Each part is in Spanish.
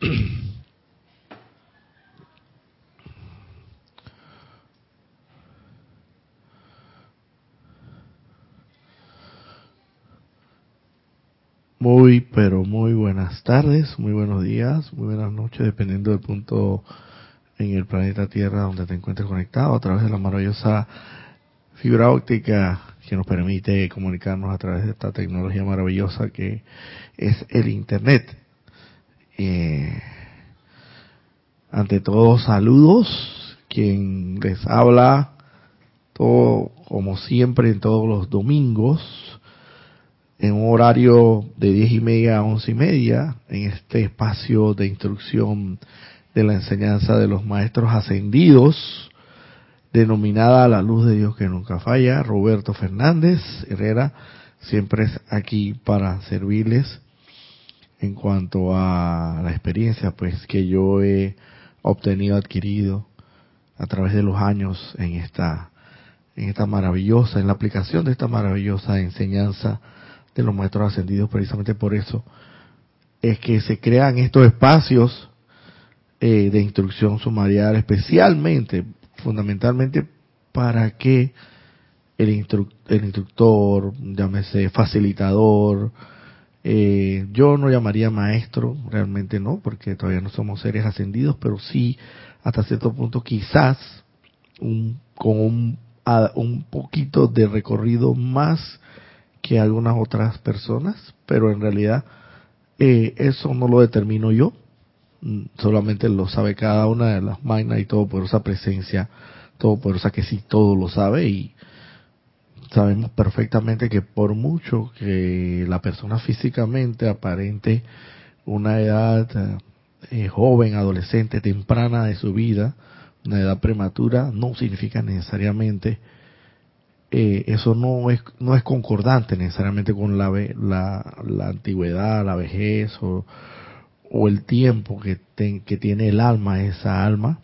Muy, pero muy buenas tardes, muy buenos días, muy buenas noches, dependiendo del punto en el planeta Tierra donde te encuentres conectado a través de la maravillosa fibra óptica que nos permite comunicarnos a través de esta tecnología maravillosa que es el Internet. Eh, ante todo, saludos. Quien les habla, todo como siempre en todos los domingos, en un horario de diez y media a once y media, en este espacio de instrucción de la enseñanza de los maestros ascendidos, denominada La Luz de Dios que nunca falla, Roberto Fernández Herrera, siempre es aquí para servirles en cuanto a la experiencia pues que yo he obtenido, adquirido a través de los años en esta en esta maravillosa, en la aplicación de esta maravillosa enseñanza de los maestros ascendidos, precisamente por eso es que se crean estos espacios eh, de instrucción sumarial, especialmente, fundamentalmente, para que el, el instructor, llámese facilitador, eh, yo no llamaría maestro, realmente no, porque todavía no somos seres ascendidos, pero sí, hasta cierto punto, quizás un, con un, un poquito de recorrido más que algunas otras personas, pero en realidad eh, eso no lo determino yo, mm, solamente lo sabe cada una de las máquinas y todo por esa presencia, todo por esa que sí todo lo sabe y sabemos perfectamente que por mucho que la persona físicamente aparente una edad eh, joven, adolescente, temprana de su vida, una edad prematura, no significa necesariamente eh, eso no es no es concordante necesariamente con la, la, antigüedad, la vejez o, el tiempo que, que tiene el alma, esa alma,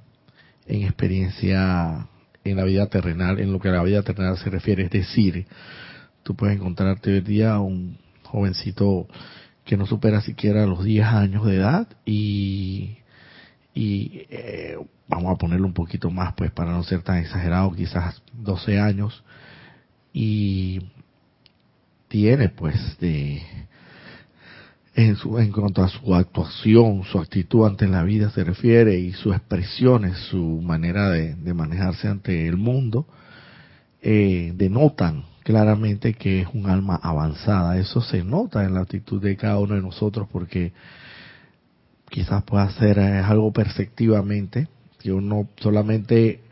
en experiencia en la vida terrenal, en lo que a la vida terrenal se refiere. Es decir, tú puedes encontrarte hoy día un jovencito que no supera siquiera los 10 años de edad y, y eh, vamos a ponerlo un poquito más pues para no ser tan exagerado, quizás 12 años y tiene pues de en, su, en cuanto a su actuación, su actitud ante la vida se refiere y sus expresiones, su manera de, manejarse ante el mundo, eh, denotan claramente que es un alma avanzada. Eso se nota en la actitud de cada uno de nosotros porque quizás pueda ser eh, algo perceptivamente, que uno solamente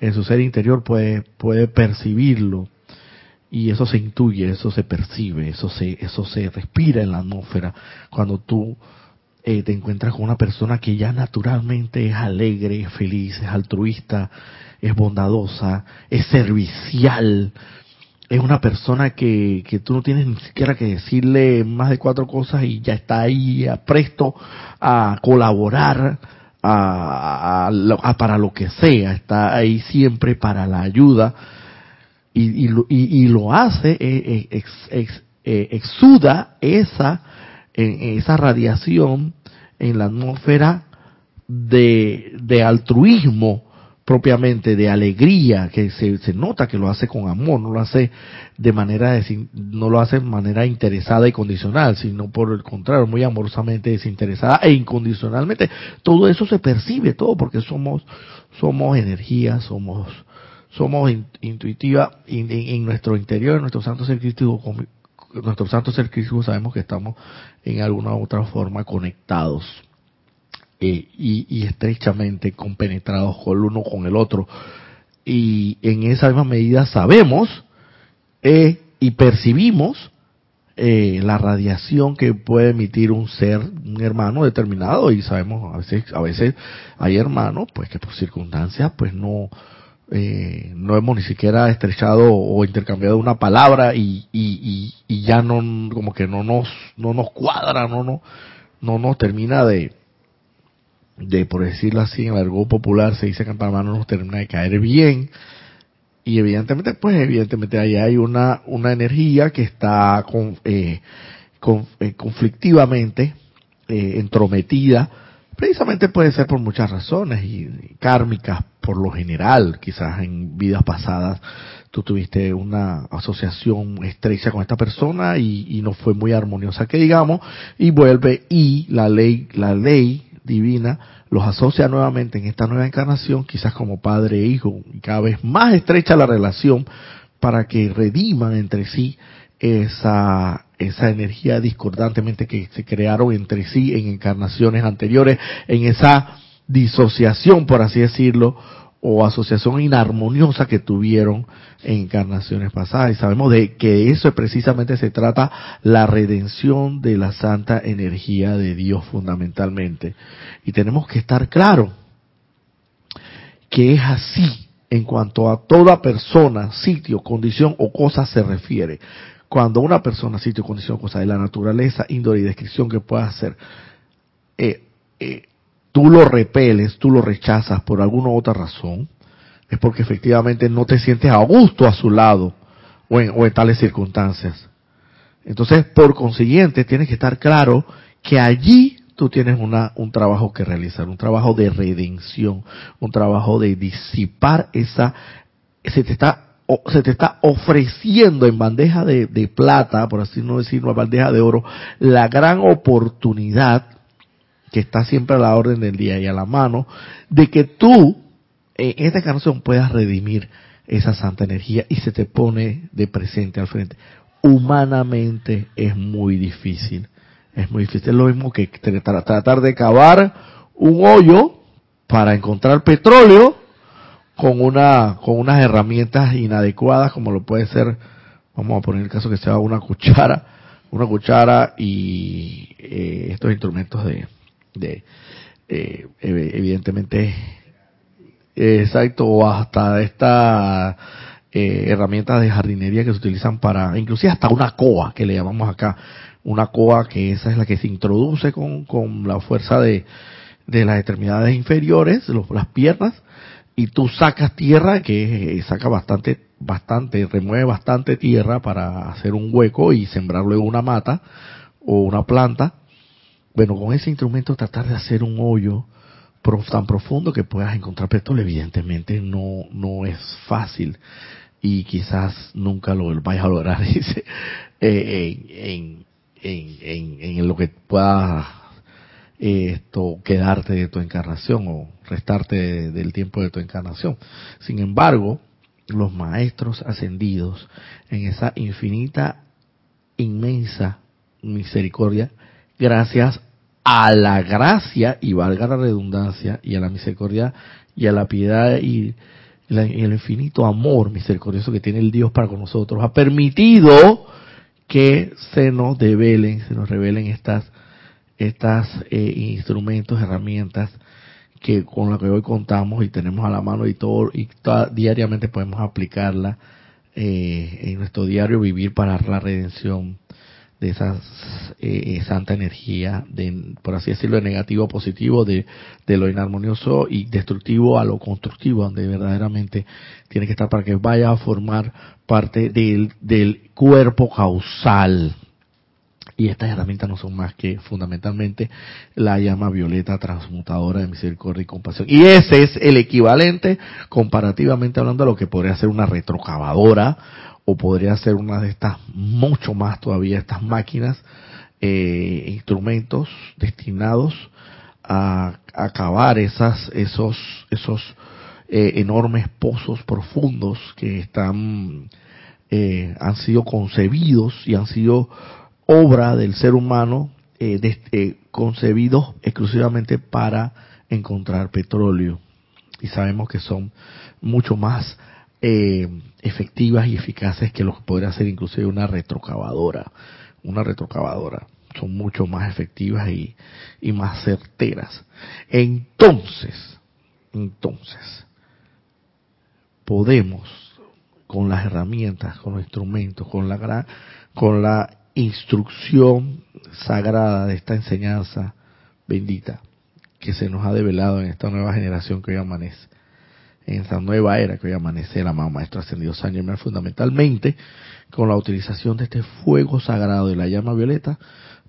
en su ser interior puede, puede percibirlo, y eso se intuye, eso se percibe, eso se, eso se respira en la atmósfera cuando tú eh, te encuentras con una persona que ya naturalmente es alegre, es feliz, es altruista, es bondadosa, es servicial, es una persona que, que tú no tienes ni siquiera que decirle más de cuatro cosas y ya está ahí presto a colaborar a, a, para lo que sea, está ahí siempre para la ayuda y, y, lo, hace, eh, eh, eh, exuda esa, esa radiación en la atmósfera de, de altruismo propiamente, de alegría, que se, se, nota que lo hace con amor, no lo hace de manera no lo hace de manera interesada y condicional, sino por el contrario, muy amorosamente desinteresada e incondicionalmente. Todo eso se percibe todo porque somos somos energía, somos somos intuitiva en, nuestro interior, en nuestro santo ser crístico, nuestro santo ser crístico sabemos que estamos en alguna u otra forma conectados eh, y, estrechamente compenetrados con el uno con el otro. Y en esa misma medida sabemos eh, y percibimos eh, la radiación que puede emitir un ser, un hermano determinado, y sabemos a veces, a veces hay hermanos, pues que por circunstancias, pues no, eh, no hemos ni siquiera estrechado o intercambiado una palabra y, y, ya no como que no nos no nos cuadra no no no nos termina de de por decirlo así en el argot popular se dice que en Panamá no nos termina de caer bien. Y evidentemente pues evidentemente ahí hay una una energía que está con, eh, con eh, conflictivamente entrometida Precisamente puede ser por muchas razones y, kármicas por lo general, quizás en vidas pasadas tú tuviste una asociación estrecha con esta persona y, y, no fue muy armoniosa que digamos y vuelve y la ley la ley divina los asocia nuevamente en esta nueva encarnación quizás como padre e hijo y cada vez más estrecha la relación para que rediman entre sí esa, esa energía discordantemente que se crearon entre sí en encarnaciones anteriores, en esa disociación, por así decirlo, o asociación inarmoniosa que tuvieron en encarnaciones pasadas. Y sabemos de que eso precisamente se trata la redención de la santa energía de Dios fundamentalmente. Y tenemos que estar claro que es así en cuanto a toda persona, sitio, condición o cosa se refiere. Cuando una persona, sitio, condición, cosa de la naturaleza, índole y descripción que pueda hacer, eh, eh, tú lo repeles, tú lo rechazas por alguna otra razón, es porque efectivamente no te sientes a gusto a su lado o en, o en tales circunstancias. Entonces, por consiguiente, tienes que estar claro que allí tú tienes una, un trabajo que realizar, un trabajo de redención, un trabajo de disipar esa, se te está se te está ofreciendo en bandeja de, plata, por así no decirlo, bandeja de oro, la gran oportunidad que está siempre a la orden del día y a la mano, de que tú en esta canción puedas redimir esa santa energía y se te pone de presente al frente. Humanamente es muy difícil, es muy difícil. Es lo mismo que tratar de cavar un hoyo para encontrar petróleo con una con unas herramientas inadecuadas como lo puede ser vamos a poner el caso que sea una cuchara una cuchara y eh, estos instrumentos de, de eh, evidentemente exacto o hasta estas eh, herramientas de jardinería que se utilizan para inclusive hasta una coa que le llamamos acá. Una coa que esa es la que se introduce con, con la fuerza de, de las extremidades inferiores las piernas y tú sacas tierra que saca bastante, bastante, remueve bastante tierra para hacer un hueco y sembrar luego una mata o una planta. Bueno, con ese instrumento tratar de hacer un hoyo tan profundo que puedas encontrar petróleo, evidentemente no, no es fácil y quizás nunca lo vayas a lograr dice, eh, en, en, en, en, lo que puedas esto quedarte de tu encarnación o restarte del tiempo de tu encarnación. Sin embargo, los maestros ascendidos en esa infinita, inmensa misericordia, gracias a la gracia, y valga la redundancia, y a la misericordia, y a la piedad y, el infinito amor misericordioso que tiene el Dios para con nosotros, ha permitido que se nos develen, se nos revelen estas estos eh, instrumentos, herramientas que con las que hoy contamos y tenemos a la mano y todo y diariamente podemos aplicarla eh, en nuestro diario vivir para la redención de esa eh, santa energía, de, por así decirlo, de negativo a positivo, de, de lo inarmonioso y destructivo a lo constructivo, donde verdaderamente tiene que estar para que vaya a formar parte del, del cuerpo causal y estas herramientas no son más que fundamentalmente la llama violeta transmutadora de misericordia y compasión. Y ese es el equivalente, comparativamente hablando, a lo que podría ser una retrocavadora o podría ser una de estas, mucho más todavía, estas máquinas, eh, instrumentos destinados a acabar esas, esos, esos eh, enormes pozos profundos que están, eh, han sido concebidos y han sido obra del ser humano eh, eh, concebidos exclusivamente para encontrar petróleo. Y sabemos que son mucho más eh, efectivas y eficaces que lo que podría ser inclusive una retrocavadora. Una retrocavadora. Son mucho más efectivas y, y más certeras. Entonces, entonces, podemos con las herramientas, con los instrumentos, con la gran, con la instrucción sagrada de esta enseñanza bendita que se nos ha develado en esta nueva generación que hoy amanece, en esta nueva era que hoy amanece el amado Maestro Ascendido San Germán, fundamentalmente con la utilización de este fuego sagrado de la llama violeta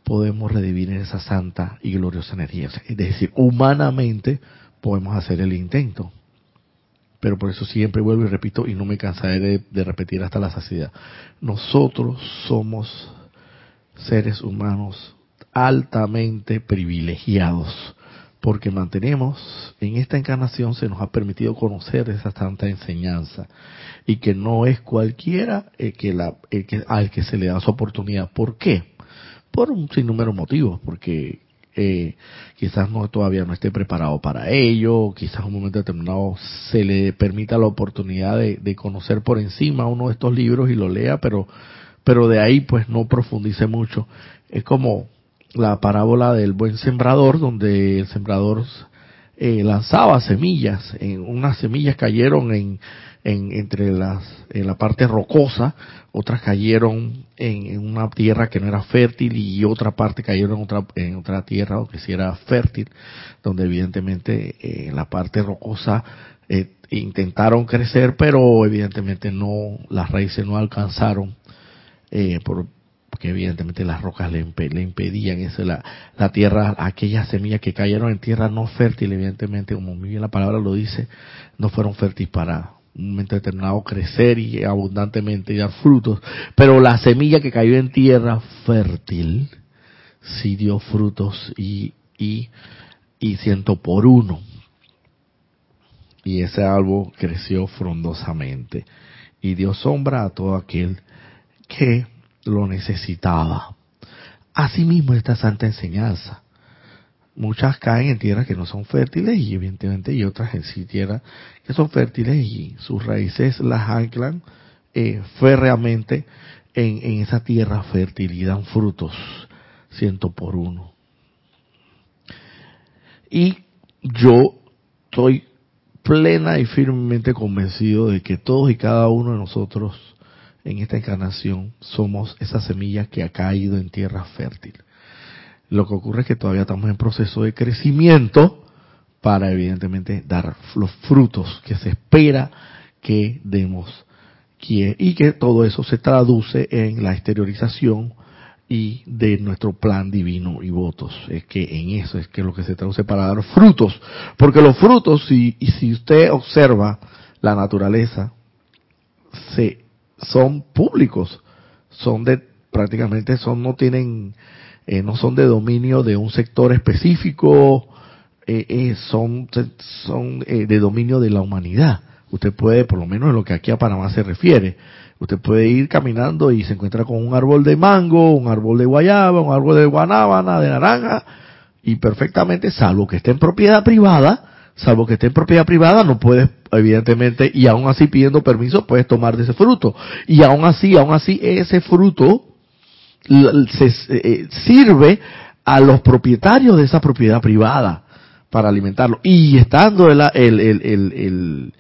podemos redivir esa santa y gloriosa energía. Es decir, humanamente podemos hacer el intento. Pero por eso siempre vuelvo y repito y no me cansaré de repetir hasta la saciedad. Nosotros somos seres humanos altamente privilegiados porque mantenemos en esta encarnación se nos ha permitido conocer esa santa enseñanza y que no es cualquiera el que la, que, al que se le da su oportunidad. ¿Por qué? Por un sinnúmero de motivos, porque eh, quizás no todavía no esté preparado para ello, quizás en un momento determinado se le permita la oportunidad de, de conocer por encima uno de estos libros y lo lea, pero pero de ahí pues no profundice mucho. Es como la parábola del buen sembrador, donde el sembrador eh, lanzaba semillas, en, unas semillas cayeron en, en, entre las, en la parte rocosa, otras cayeron en, una tierra que no era fértil y otra parte cayeron en otra, en otra tierra que sí era fértil, donde evidentemente eh, en la parte rocosa eh, intentaron crecer, pero evidentemente no, las raíces no alcanzaron eh, por, porque evidentemente las rocas le, impedían eso, la, la tierra, aquellas semillas que cayeron en tierra no fértil, evidentemente, como muy bien la palabra lo dice, no fueron fértiles para un momento determinado crecer y abundantemente y dar frutos, pero la semilla que cayó en tierra fértil sí dio frutos y, y, y ciento por uno. Y ese árbol creció frondosamente y dio sombra a todo aquel que lo necesitaba. Asimismo esta santa enseñanza. Muchas caen en tierras que no son fértiles y evidentemente y otras en sí tierras que son fértiles y sus raíces las anclan eh, férreamente en, en esa tierra fértil y dan frutos ciento por uno. Y yo estoy plena y firmemente convencido de que todos y cada uno de nosotros en esta encarnación somos esa semilla que ha caído en tierra fértil. Lo que ocurre es que todavía estamos en proceso de crecimiento para evidentemente dar los frutos que se espera que demos y que todo eso se traduce en la exteriorización y de nuestro plan divino y votos. Es que en eso es que lo que se traduce para dar frutos. Porque los frutos, y si usted observa la naturaleza, se son públicos, son de prácticamente son no tienen eh, no son de dominio de un sector específico, eh, eh, son son de dominio de la humanidad. Usted puede, por lo menos en lo que aquí a Panamá se refiere, usted puede ir caminando y se encuentra con un árbol de mango, un árbol de guayaba, un árbol de guanábana, de naranja, y perfectamente, salvo que esté en propiedad privada, salvo que esté en propiedad privada, no puedes, evidentemente, y aún así pidiendo permiso, puedes tomar de ese fruto. Y aún así, aún así, ese fruto se, eh, sirve a los propietarios de esa propiedad privada para alimentarlo. Y estando el, el, el,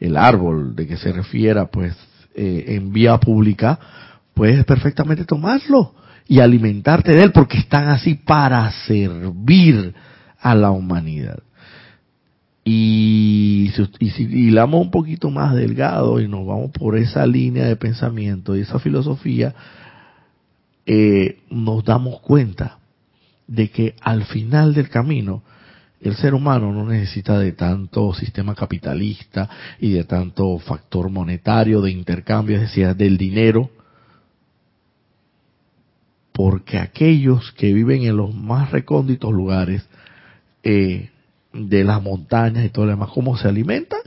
el árbol de que se refiera, pues, eh, en vía pública, puedes perfectamente tomarlo y alimentarte de él, porque están así para servir a la humanidad. Y, y si hilamos un poquito más delgado y nos vamos por esa línea de pensamiento y esa filosofía, eh, nos damos cuenta de que al final del camino el ser humano no necesita de tanto sistema capitalista y de tanto factor monetario de intercambio, es decir, del dinero, porque aquellos que viven en los más recónditos lugares eh, de las montañas y todo lo demás, ¿cómo se alimentan?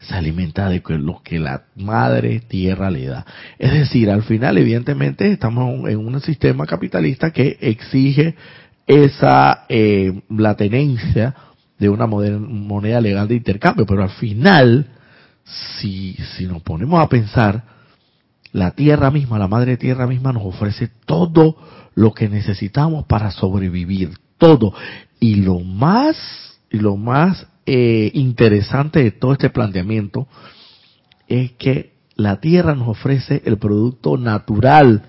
Se alimenta de lo que la madre tierra le da. Es decir, al final, evidentemente, estamos en un sistema capitalista que exige esa, eh, la tenencia de una moneda legal de intercambio, pero al final, si, si nos ponemos a pensar, la tierra misma, la madre tierra misma nos ofrece todo lo que necesitamos para sobrevivir, todo. Y lo más y lo más eh, interesante de todo este planteamiento es que la tierra nos ofrece el producto natural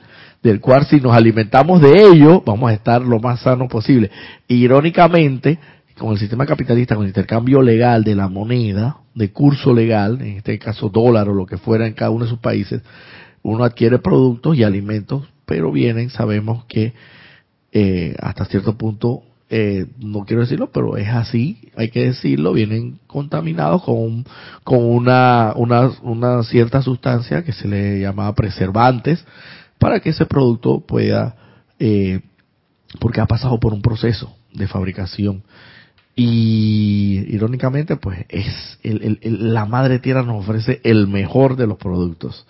del cual si nos alimentamos de ello vamos a estar lo más sano posible. Irónicamente, con el sistema capitalista, con el intercambio legal de la moneda, de curso legal, en este caso dólar o lo que fuera en cada uno de sus países, uno adquiere productos y alimentos, pero vienen, sabemos que eh, hasta cierto punto, eh, no quiero decirlo, pero es así, hay que decirlo, vienen contaminados con, con una, una, una cierta sustancia que se le llamaba preservantes para que ese producto pueda, eh, porque ha pasado por un proceso de fabricación. Y irónicamente, pues es el, la madre tierra nos ofrece el mejor de los productos.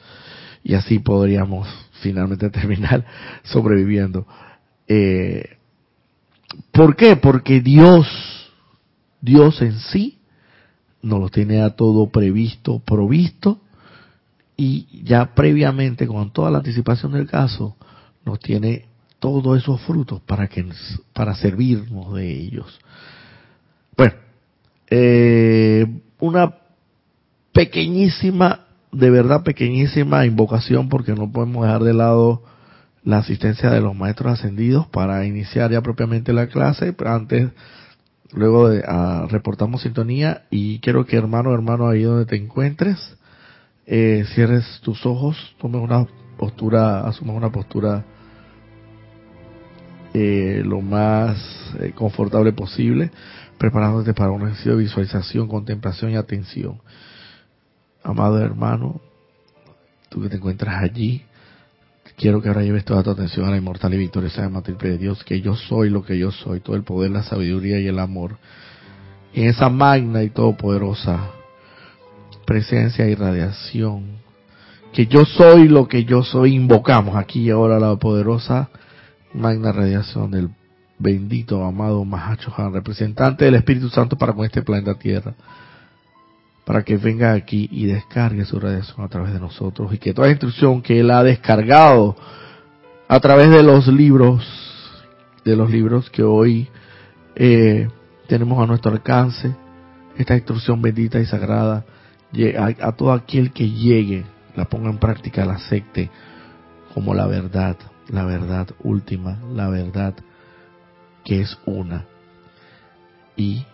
Y así podríamos finalmente terminar sobreviviendo. Eh, ¿Por qué? Porque Dios, Dios en sí, nos lo tiene a todo previsto, provisto, y ya previamente, con toda la anticipación del caso, nos tiene todos esos frutos para que para servirnos de ellos. Bueno, eh, una pequeñísima, de verdad pequeñísima invocación, porque no podemos dejar de lado la asistencia de los maestros ascendidos para iniciar ya propiamente la clase. Antes, luego de, ah, reportamos sintonía y quiero que hermano, hermano, ahí donde te encuentres, eh, cierres tus ojos, tomes una postura, asumas una postura eh, lo más eh, confortable posible, preparándote para un ejercicio de visualización, contemplación y atención. Amado hermano, tú que te encuentras allí, quiero que ahora lleves toda tu atención a la inmortal y victoriosa llama de Dios, que yo soy lo que yo soy, todo el poder, la sabiduría y el amor. En esa magna y todopoderosa presencia y radiación, que yo soy lo que yo soy, invocamos aquí y ahora la poderosa magna radiación del bendito, amado Mahachohan, representante del Espíritu Santo para con este planeta Tierra para que venga aquí y descargue su radiación a través de nosotros y que toda instrucción que él ha descargado a través de los libros, de los libros que hoy eh, tenemos a nuestro alcance, esta instrucción bendita y sagrada, a, a todo aquel que llegue, la ponga en práctica, la acepte como la verdad, la verdad última, la verdad que es una. Y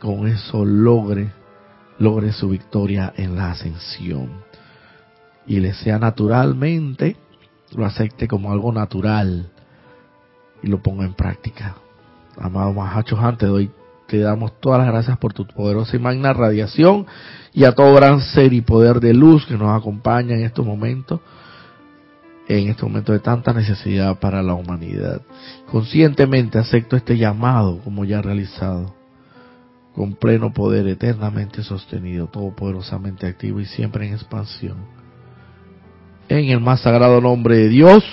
con eso logre logre su victoria en la ascensión y le sea naturalmente, lo acepte como algo natural y lo ponga en práctica. Amado Mahacho te doy, te damos todas las gracias por tu poderosa y magna radiación y a todo gran ser y poder de luz que nos acompaña en estos momentos, en este momento de tanta necesidad para la humanidad. Conscientemente acepto este llamado como ya realizado con pleno poder eternamente sostenido, todopoderosamente activo y siempre en expansión. En el más sagrado nombre de Dios,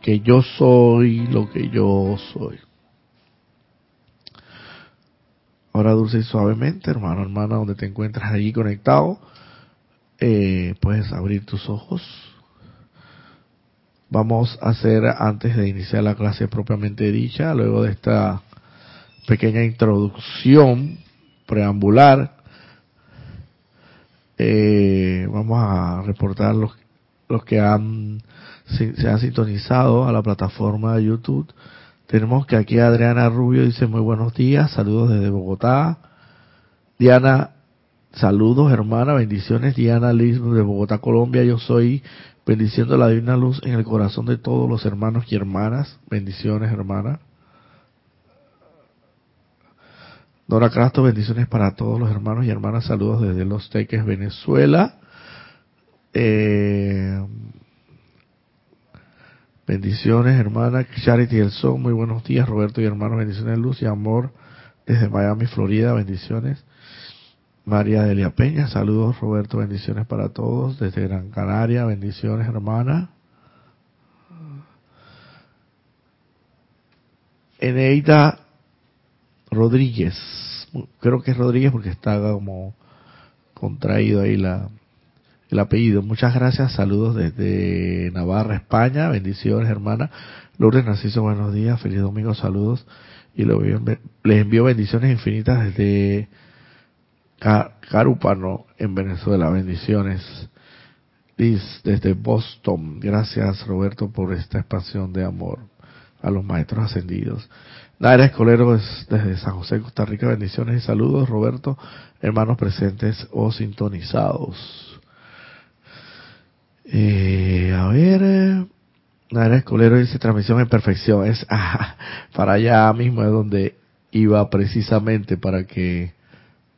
que yo soy lo que yo soy. Ahora dulce y suavemente, hermano, hermana, donde te encuentras allí conectado, eh, puedes abrir tus ojos. Vamos a hacer, antes de iniciar la clase propiamente dicha, luego de esta pequeña introducción preambular. Eh, vamos a reportar los, los que han se, han sintonizado a la plataforma de YouTube. Tenemos que aquí Adriana Rubio dice muy buenos días, saludos desde Bogotá. Diana, saludos hermana, bendiciones. Diana Liz de Bogotá, Colombia. Yo soy bendiciendo la divina luz en el corazón de todos los hermanos y hermanas. Bendiciones hermana. Dora Castro, bendiciones para todos los hermanos y hermanas. Saludos desde Los Teques, Venezuela. Eh, bendiciones, hermana Charity El Son. Muy buenos días, Roberto y hermanos. Bendiciones, luz y amor desde Miami, Florida. Bendiciones. María Delia Peña, saludos, Roberto. Bendiciones para todos desde Gran Canaria. Bendiciones, hermana. Eneida Rodríguez, creo que es Rodríguez porque está como contraído ahí la, el apellido. Muchas gracias, saludos desde Navarra, España, bendiciones hermana. Lourdes Narciso, buenos días, feliz domingo, saludos. Y les envío bendiciones infinitas desde Carúpano, en Venezuela, bendiciones. Liz, desde Boston, gracias Roberto por esta expansión de amor a los maestros ascendidos. Naira Escolero desde San José, Costa Rica, bendiciones y saludos. Roberto, hermanos presentes o sintonizados. Eh, a ver, Naira Escolero dice transmisión en perfección. Es ah, para allá mismo es donde iba precisamente para que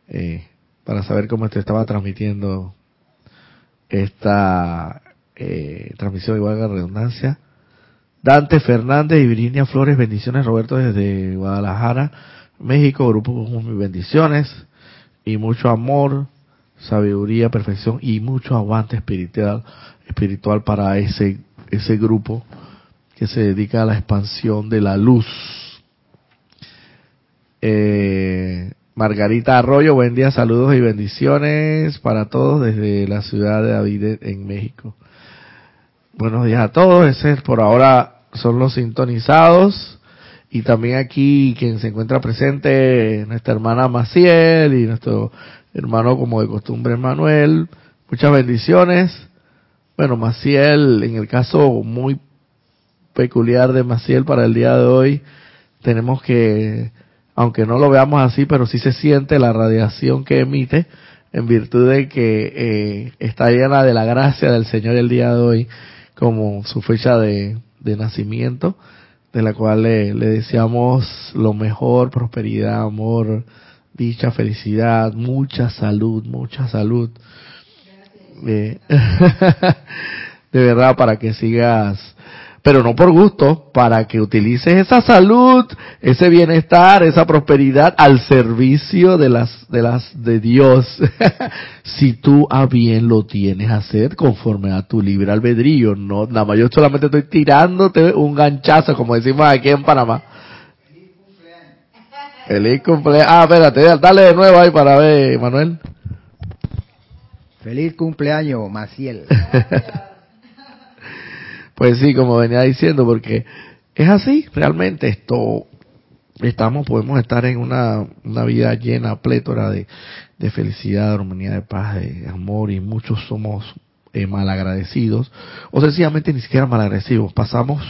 eh, para saber cómo te estaba transmitiendo esta eh, transmisión igual a redundancia. Dante Fernández y Virginia Flores, bendiciones Roberto desde Guadalajara, México, grupo bendiciones y mucho amor, sabiduría, perfección y mucho aguante espiritual, espiritual para ese ese grupo que se dedica a la expansión de la luz. Eh, Margarita Arroyo, buen día, saludos y bendiciones para todos desde la ciudad de David en México. Buenos días a todos, ese por ahora son los sintonizados y también aquí quien se encuentra presente, nuestra hermana Maciel y nuestro hermano como de costumbre Manuel. Muchas bendiciones. Bueno, Maciel, en el caso muy peculiar de Maciel para el día de hoy, tenemos que, aunque no lo veamos así, pero sí se siente la radiación que emite en virtud de que eh, está llena de la gracia del Señor el día de hoy como su fecha de, nacimiento, de la cual le, le deseamos lo mejor, prosperidad, amor, dicha, felicidad, mucha salud, mucha salud. De, de verdad para que sigas pero no por gusto, para que utilices esa salud, ese bienestar, esa prosperidad al servicio de las de las de Dios. si tú a bien lo tienes a hacer conforme a tu libre albedrío, no nada más yo solamente estoy tirándote un ganchazo como decimos aquí en Panamá. Feliz cumpleaños. Ah, espérate, dale de nuevo ahí para ver, Manuel. Feliz cumpleaños, Maciel. pues sí, como venía diciendo, porque es así, realmente esto, estamos, podemos estar en una, una vida llena, plétora de, de felicidad, de armonía, de paz, de amor, y muchos somos eh, malagradecidos, o sencillamente ni siquiera malagradecidos, pasamos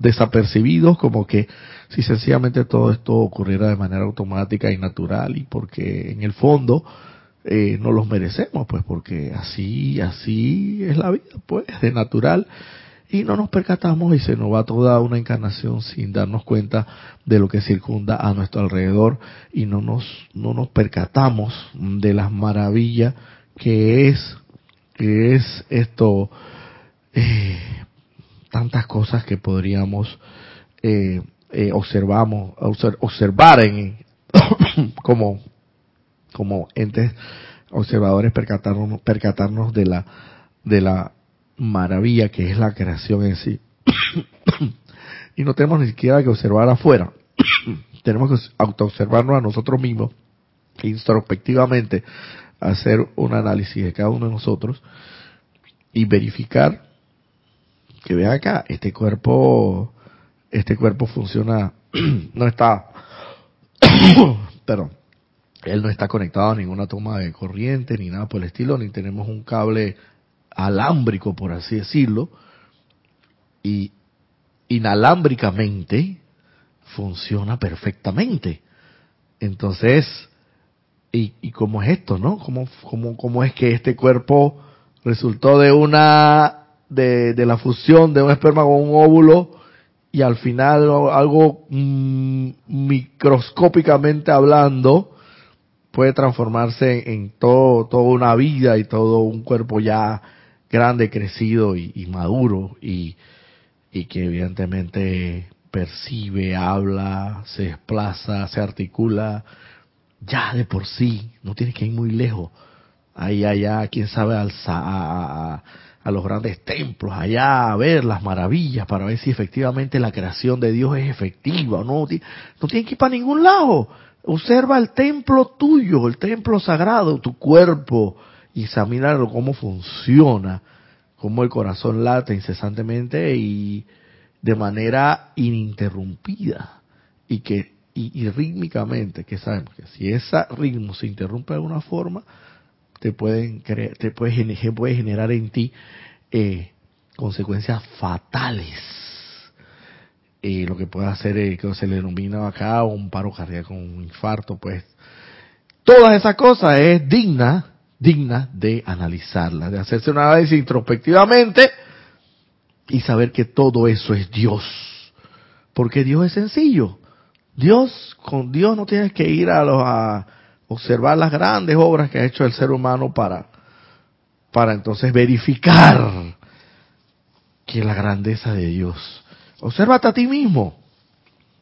desapercibidos como que si sencillamente todo esto ocurriera de manera automática y natural y porque en el fondo eh, no los merecemos, pues porque así, así es la vida, pues, de natural. Y no nos percatamos y se nos va toda una encarnación sin darnos cuenta de lo que circunda a nuestro alrededor y no nos, no nos percatamos de las maravillas que es, que es esto, eh, tantas cosas que podríamos eh, eh observamos, observar en, como como entes observadores percatarnos, percatarnos de la, de la maravilla que es la creación en sí. y no tenemos ni siquiera que observar afuera. tenemos que autoobservarnos a nosotros mismos, introspectivamente, hacer un análisis de cada uno de nosotros y verificar que vean acá, este cuerpo, este cuerpo funciona, no está, perdón, él no está conectado a ninguna toma de corriente ni nada por el estilo, ni tenemos un cable alámbrico, por así decirlo, y inalámbricamente funciona perfectamente. Entonces, ¿y, y cómo es esto, no? ¿Cómo, cómo, cómo es que este cuerpo resultó de una, de, de la fusión de un esperma con un óvulo y al final algo mm, microscópicamente hablando, puede transformarse en todo, toda una vida y todo un cuerpo ya grande, crecido y, maduro y, y que evidentemente percibe, habla, se desplaza, se articula, ya de por sí, no tiene que ir muy lejos. Ahí allá, quién sabe, al, a, a, los grandes templos, allá a ver las maravillas para ver si efectivamente la creación de Dios es efectiva o no. No tiene que ir para ningún lado. Observa el templo tuyo, el templo sagrado, tu cuerpo, y examínalo cómo funciona, cómo el corazón late incesantemente y de manera ininterrumpida. Y que y, rítmicamente, que sabemos que si ese ritmo se interrumpe de alguna forma, te pueden creer, te puede, puede generar en ti eh, consecuencias fatales. Y lo que puede hacer es que se le denomina acá un paro cardíaco, un infarto, pues. Todas esas cosas es digna, digna de analizarla, de hacerse una análisis introspectivamente y saber que todo eso es Dios. Porque Dios es sencillo. Dios, con Dios no tienes que ir a, a observar las grandes obras que ha hecho el ser humano para, para entonces verificar que la grandeza de Dios. Obsérvate a ti mismo.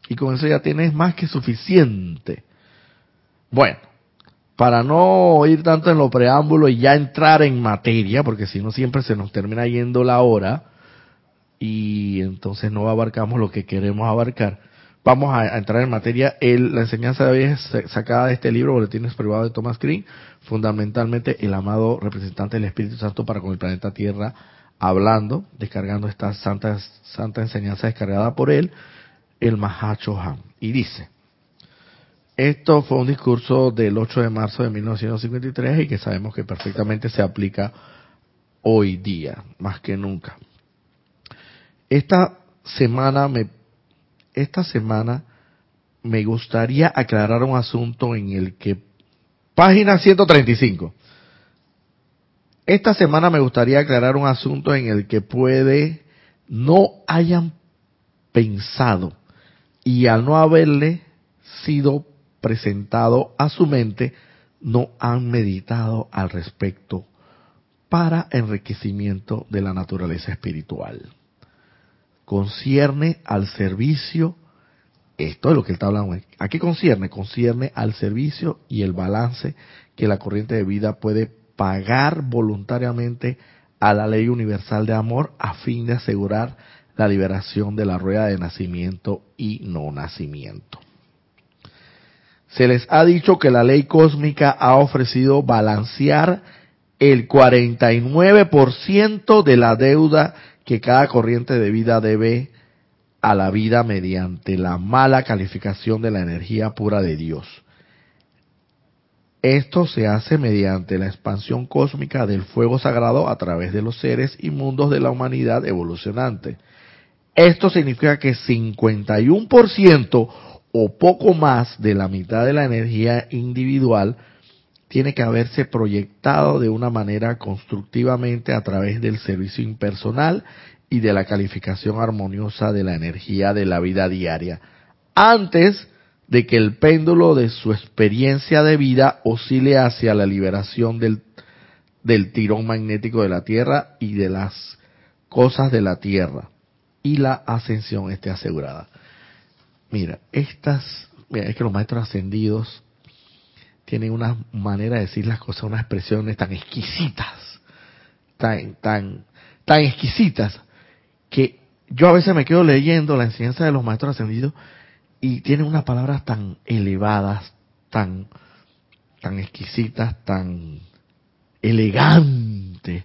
Y con eso ya tienes más que suficiente. Bueno, para no ir tanto en lo preámbulo y ya entrar en materia, porque si no siempre se nos termina yendo la hora y entonces no abarcamos lo que queremos abarcar. Vamos a, entrar en materia. El, la enseñanza de hoy es sacada de este libro, Boletines Privados de Thomas Green, fundamentalmente el amado representante del Espíritu Santo para con el planeta Tierra, hablando, descargando esta santa, santa enseñanza descargada por él, el Mahacho. Y dice, esto fue un discurso del 8 de marzo de 1953 y que sabemos que perfectamente se aplica hoy día, más que nunca. Esta semana me, esta semana me gustaría aclarar un asunto en el que, página 135. Esta semana me gustaría aclarar un asunto en el que puede no hayan pensado y al no haberle sido presentado a su mente, no han meditado al respecto para enriquecimiento de la naturaleza espiritual. Concierne al servicio, esto es lo que él está hablando. ¿A qué concierne? Concierne al servicio y el balance que la corriente de vida puede pagar voluntariamente a la ley universal de amor a fin de asegurar la liberación de la rueda de nacimiento y no nacimiento. Se les ha dicho que la ley cósmica ha ofrecido balancear el 49% de la deuda que cada corriente de vida debe a la vida mediante la mala calificación de la energía pura de Dios. Esto se hace mediante la expansión cósmica del fuego sagrado a través de los seres y mundos de la humanidad evolucionante. Esto significa que 51% o poco más de la mitad de la energía individual tiene que haberse proyectado de una manera constructivamente a través del servicio impersonal y de la calificación armoniosa de la energía de la vida diaria, antes de que el péndulo de su experiencia de vida oscile hacia la liberación del, del tirón magnético de la Tierra y de las cosas de la Tierra, y la ascensión esté asegurada. Mira, estas, mira, es que los maestros ascendidos tienen una manera de decir las cosas, unas expresiones tan exquisitas, tan, tan, tan exquisitas, que yo a veces me quedo leyendo la enseñanza de los maestros ascendidos y tienen unas palabras tan elevadas, tan, tan exquisitas, tan elegantes,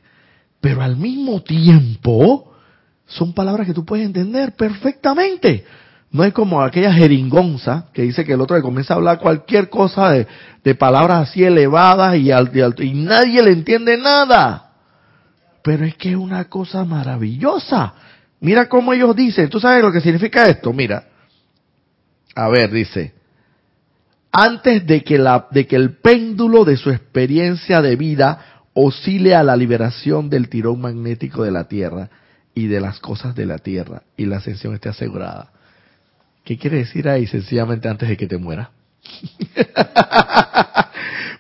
pero al mismo tiempo son palabras que tú puedes entender perfectamente. No es como aquella jeringonza que dice que el otro le comienza a hablar cualquier cosa de, palabras así elevadas y, y nadie le entiende nada. Pero es que es una cosa maravillosa. Mira cómo ellos dicen. ¿Tú sabes lo que significa esto? Mira. A ver, dice. Antes de que el péndulo de su experiencia de vida oscile a la liberación del tirón magnético de la Tierra y de las cosas de la Tierra y la ascensión esté asegurada ¿Qué quiere decir ahí? Sencillamente antes de que te muera.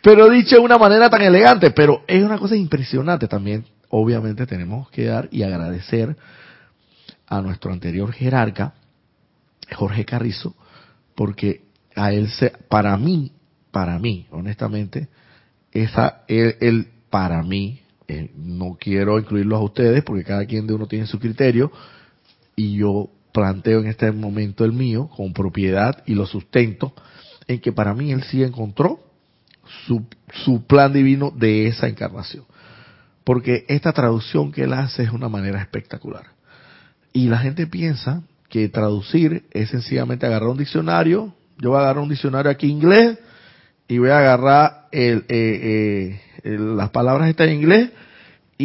pero dicho de una manera tan elegante, pero es una cosa impresionante también. Obviamente tenemos que dar y agradecer a nuestro anterior jerarca, Jorge Carrizo, porque a él se, para mí, para mí, honestamente, esa, él, para mí, eh, no quiero incluirlos a ustedes porque cada quien de uno tiene su criterio y yo planteo en este momento el mío con propiedad y lo sustento en que para mí él sí encontró su, su plan divino de esa encarnación. Porque esta traducción que él hace es una manera espectacular. Y la gente piensa que traducir es sencillamente agarrar un diccionario. Yo voy a agarrar un diccionario aquí inglés y voy a agarrar el, eh, eh, las palabras estas en inglés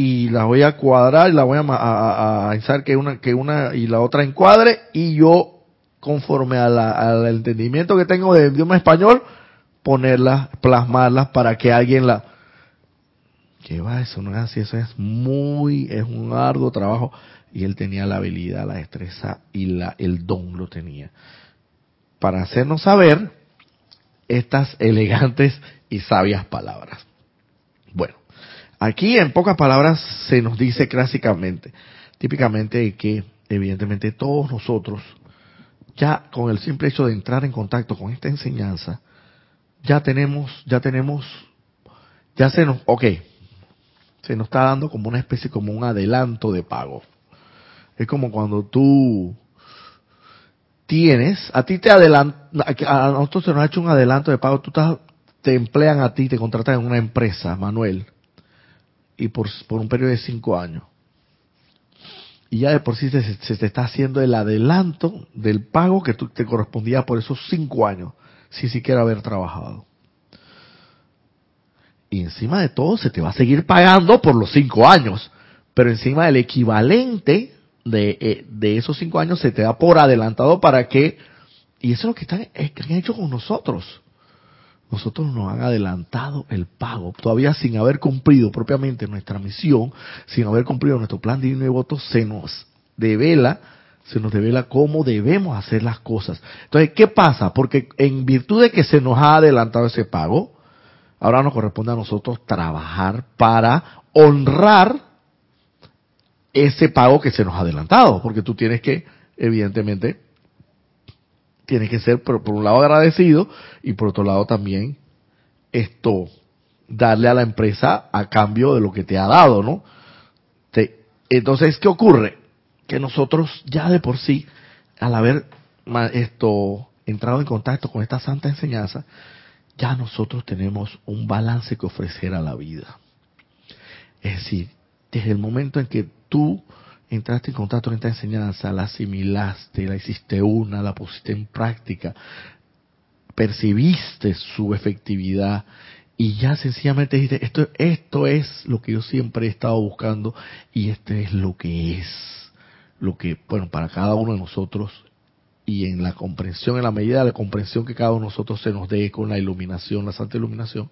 y la voy a cuadrar y la voy a, a, a, que una, que una y la otra encuadre y yo, conforme al entendimiento que tengo del idioma español, ponerlas, plasmarlas para que alguien la... que va, eso no es así, eso es muy, es un arduo trabajo y él tenía la habilidad, la destreza y la, el don lo tenía. Para hacernos saber estas elegantes y sabias palabras. Aquí en pocas palabras se nos dice clásicamente, típicamente que evidentemente todos nosotros, ya con el simple hecho de entrar en contacto con esta enseñanza, ya tenemos, ya tenemos, ya se nos, ok, se nos está dando como una especie, como un adelanto de pago. Es como cuando tú tienes, a ti te adelantan, a nosotros se nos ha hecho un adelanto de pago, tú te emplean a ti, te contratan en una empresa, Manuel, y por, por un periodo de cinco años. Y ya de por sí se, se, te está haciendo el adelanto del pago que tú, te correspondía por esos cinco años, sin siquiera haber trabajado. Y encima de todo se te va a seguir pagando por los cinco años, pero encima del equivalente de, eh, de esos cinco años se te da por adelantado para que, y eso es lo que, están, que han hecho con nosotros. Nosotros nos han adelantado el pago, todavía sin haber cumplido propiamente nuestra misión, sin haber cumplido nuestro plan divino de voto, se nos devela, se nos devela cómo debemos hacer las cosas. Entonces, ¿qué pasa? Porque en virtud de que se nos ha adelantado ese pago, ahora nos corresponde a nosotros trabajar para honrar ese pago que se nos ha adelantado, porque tú tienes que, evidentemente, tienes que ser por, un lado agradecido y por otro lado también esto darle a la empresa a cambio de lo que te ha dado, ¿no? Te, entonces, ¿qué ocurre? Que nosotros ya de por sí, al haber esto entrado en contacto con esta santa enseñanza, ya nosotros tenemos un balance que ofrecer a la vida. Es decir, desde el momento en que tú entraste en contacto con esta enseñanza, la asimilaste, la hiciste una, la pusiste en práctica, percibiste su efectividad y ya sencillamente dijiste, esto, esto es lo que yo siempre he estado buscando y este es lo que es, lo que, bueno, para cada uno de nosotros y en la comprensión, en la medida de la comprensión que cada uno de nosotros se nos dé con la iluminación, la santa iluminación,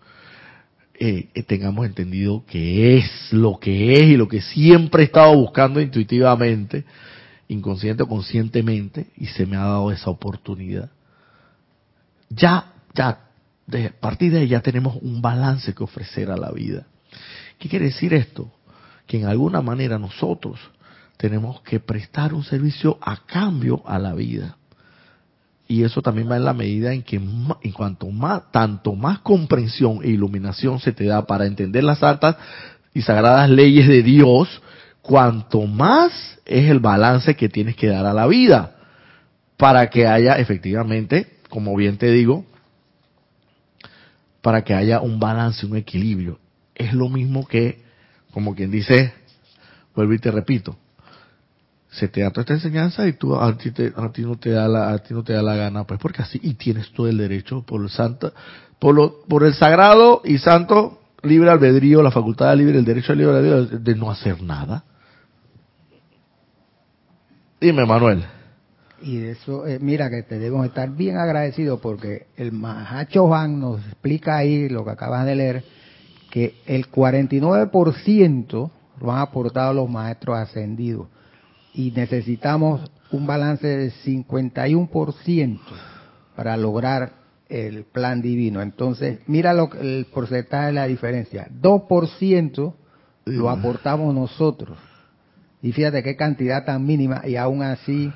eh, eh, tengamos entendido que es lo que es y lo que siempre he estado buscando intuitivamente, inconsciente o conscientemente, y se me ha dado esa oportunidad. Ya, ya, de, a partir de ahí ya tenemos un balance que ofrecer a la vida. ¿Qué quiere decir esto? Que en alguna manera nosotros tenemos que prestar un servicio a cambio a la vida y eso también va en la medida en que en cuanto más tanto más comprensión e iluminación se te da para entender las altas y sagradas leyes de Dios cuanto más es el balance que tienes que dar a la vida para que haya efectivamente como bien te digo para que haya un balance un equilibrio. Es lo mismo que como quien dice vuelvo y te repito se te da toda esta enseñanza y tú a ti, a ti no te da la a ti no te da la gana pues porque así y tienes todo el derecho por el santo por lo, por el sagrado y santo libre albedrío la facultad libre el derecho libre albedrío de no hacer nada. Dime Manuel. Y de eso eh, mira que te debemos estar bien agradecidos porque el Mahacho Han nos explica ahí lo que acabas de leer que el 49% lo han aportado los maestros ascendidos y necesitamos un balance de 51% para lograr el plan divino. Entonces, mira lo, el porcentaje de la diferencia. 2% lo aportamos nosotros. Y fíjate qué cantidad tan mínima y aún así,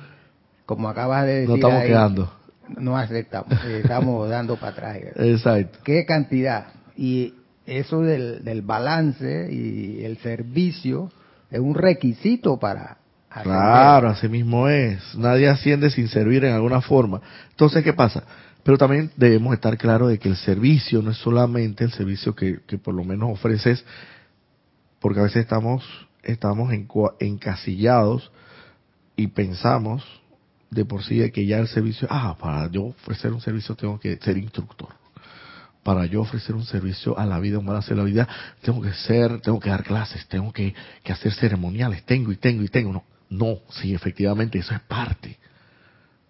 como acabas de decir, no estamos quedando. No aceptamos, estamos dando para atrás. Exacto. Qué cantidad. Y eso del, del balance y el servicio es un requisito para Claro, así mismo es. Nadie asciende sin servir en alguna forma. Entonces, ¿qué pasa? Pero también debemos estar claros de que el servicio no es solamente el servicio que, que por lo menos ofreces, porque a veces estamos, estamos encasillados y pensamos de por sí de que ya el servicio, ah, para yo ofrecer un servicio tengo que ser instructor. Para yo ofrecer un servicio a la vida humana, hacer la vida, tengo que ser, tengo que dar clases, tengo que, que hacer ceremoniales, tengo y tengo y tengo. No, no, sí, efectivamente, eso es parte.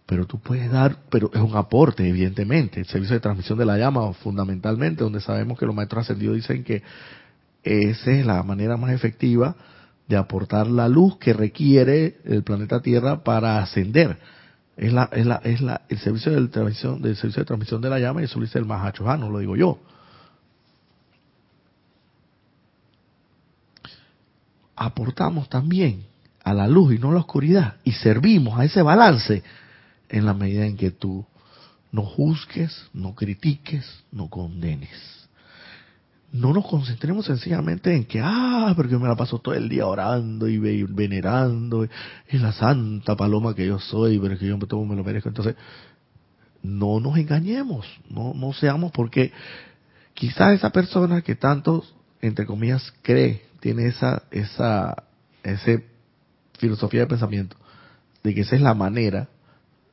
Pero tú puedes dar, pero es un aporte, evidentemente. El servicio de transmisión de la llama, fundamentalmente, donde sabemos que los maestros ascendidos dicen que esa es la manera más efectiva de aportar la luz que requiere el planeta Tierra para ascender. Es la, es la, es la, el servicio de transmisión, del servicio de transmisión de la llama y eso lo dice el Mahachohan, no lo digo yo. Aportamos también a la luz y no a la oscuridad y servimos a ese balance en la medida en que tú no juzgues, no critiques, no condenes no nos concentremos sencillamente en que, ah, porque me la paso todo el día orando y venerando, es la santa paloma que yo soy, pero que yo me lo merezco. Entonces, no nos engañemos, no, no seamos porque quizás esa persona que tanto, entre comillas, cree, tiene esa, esa, ese filosofía de pensamiento, de que esa es la manera,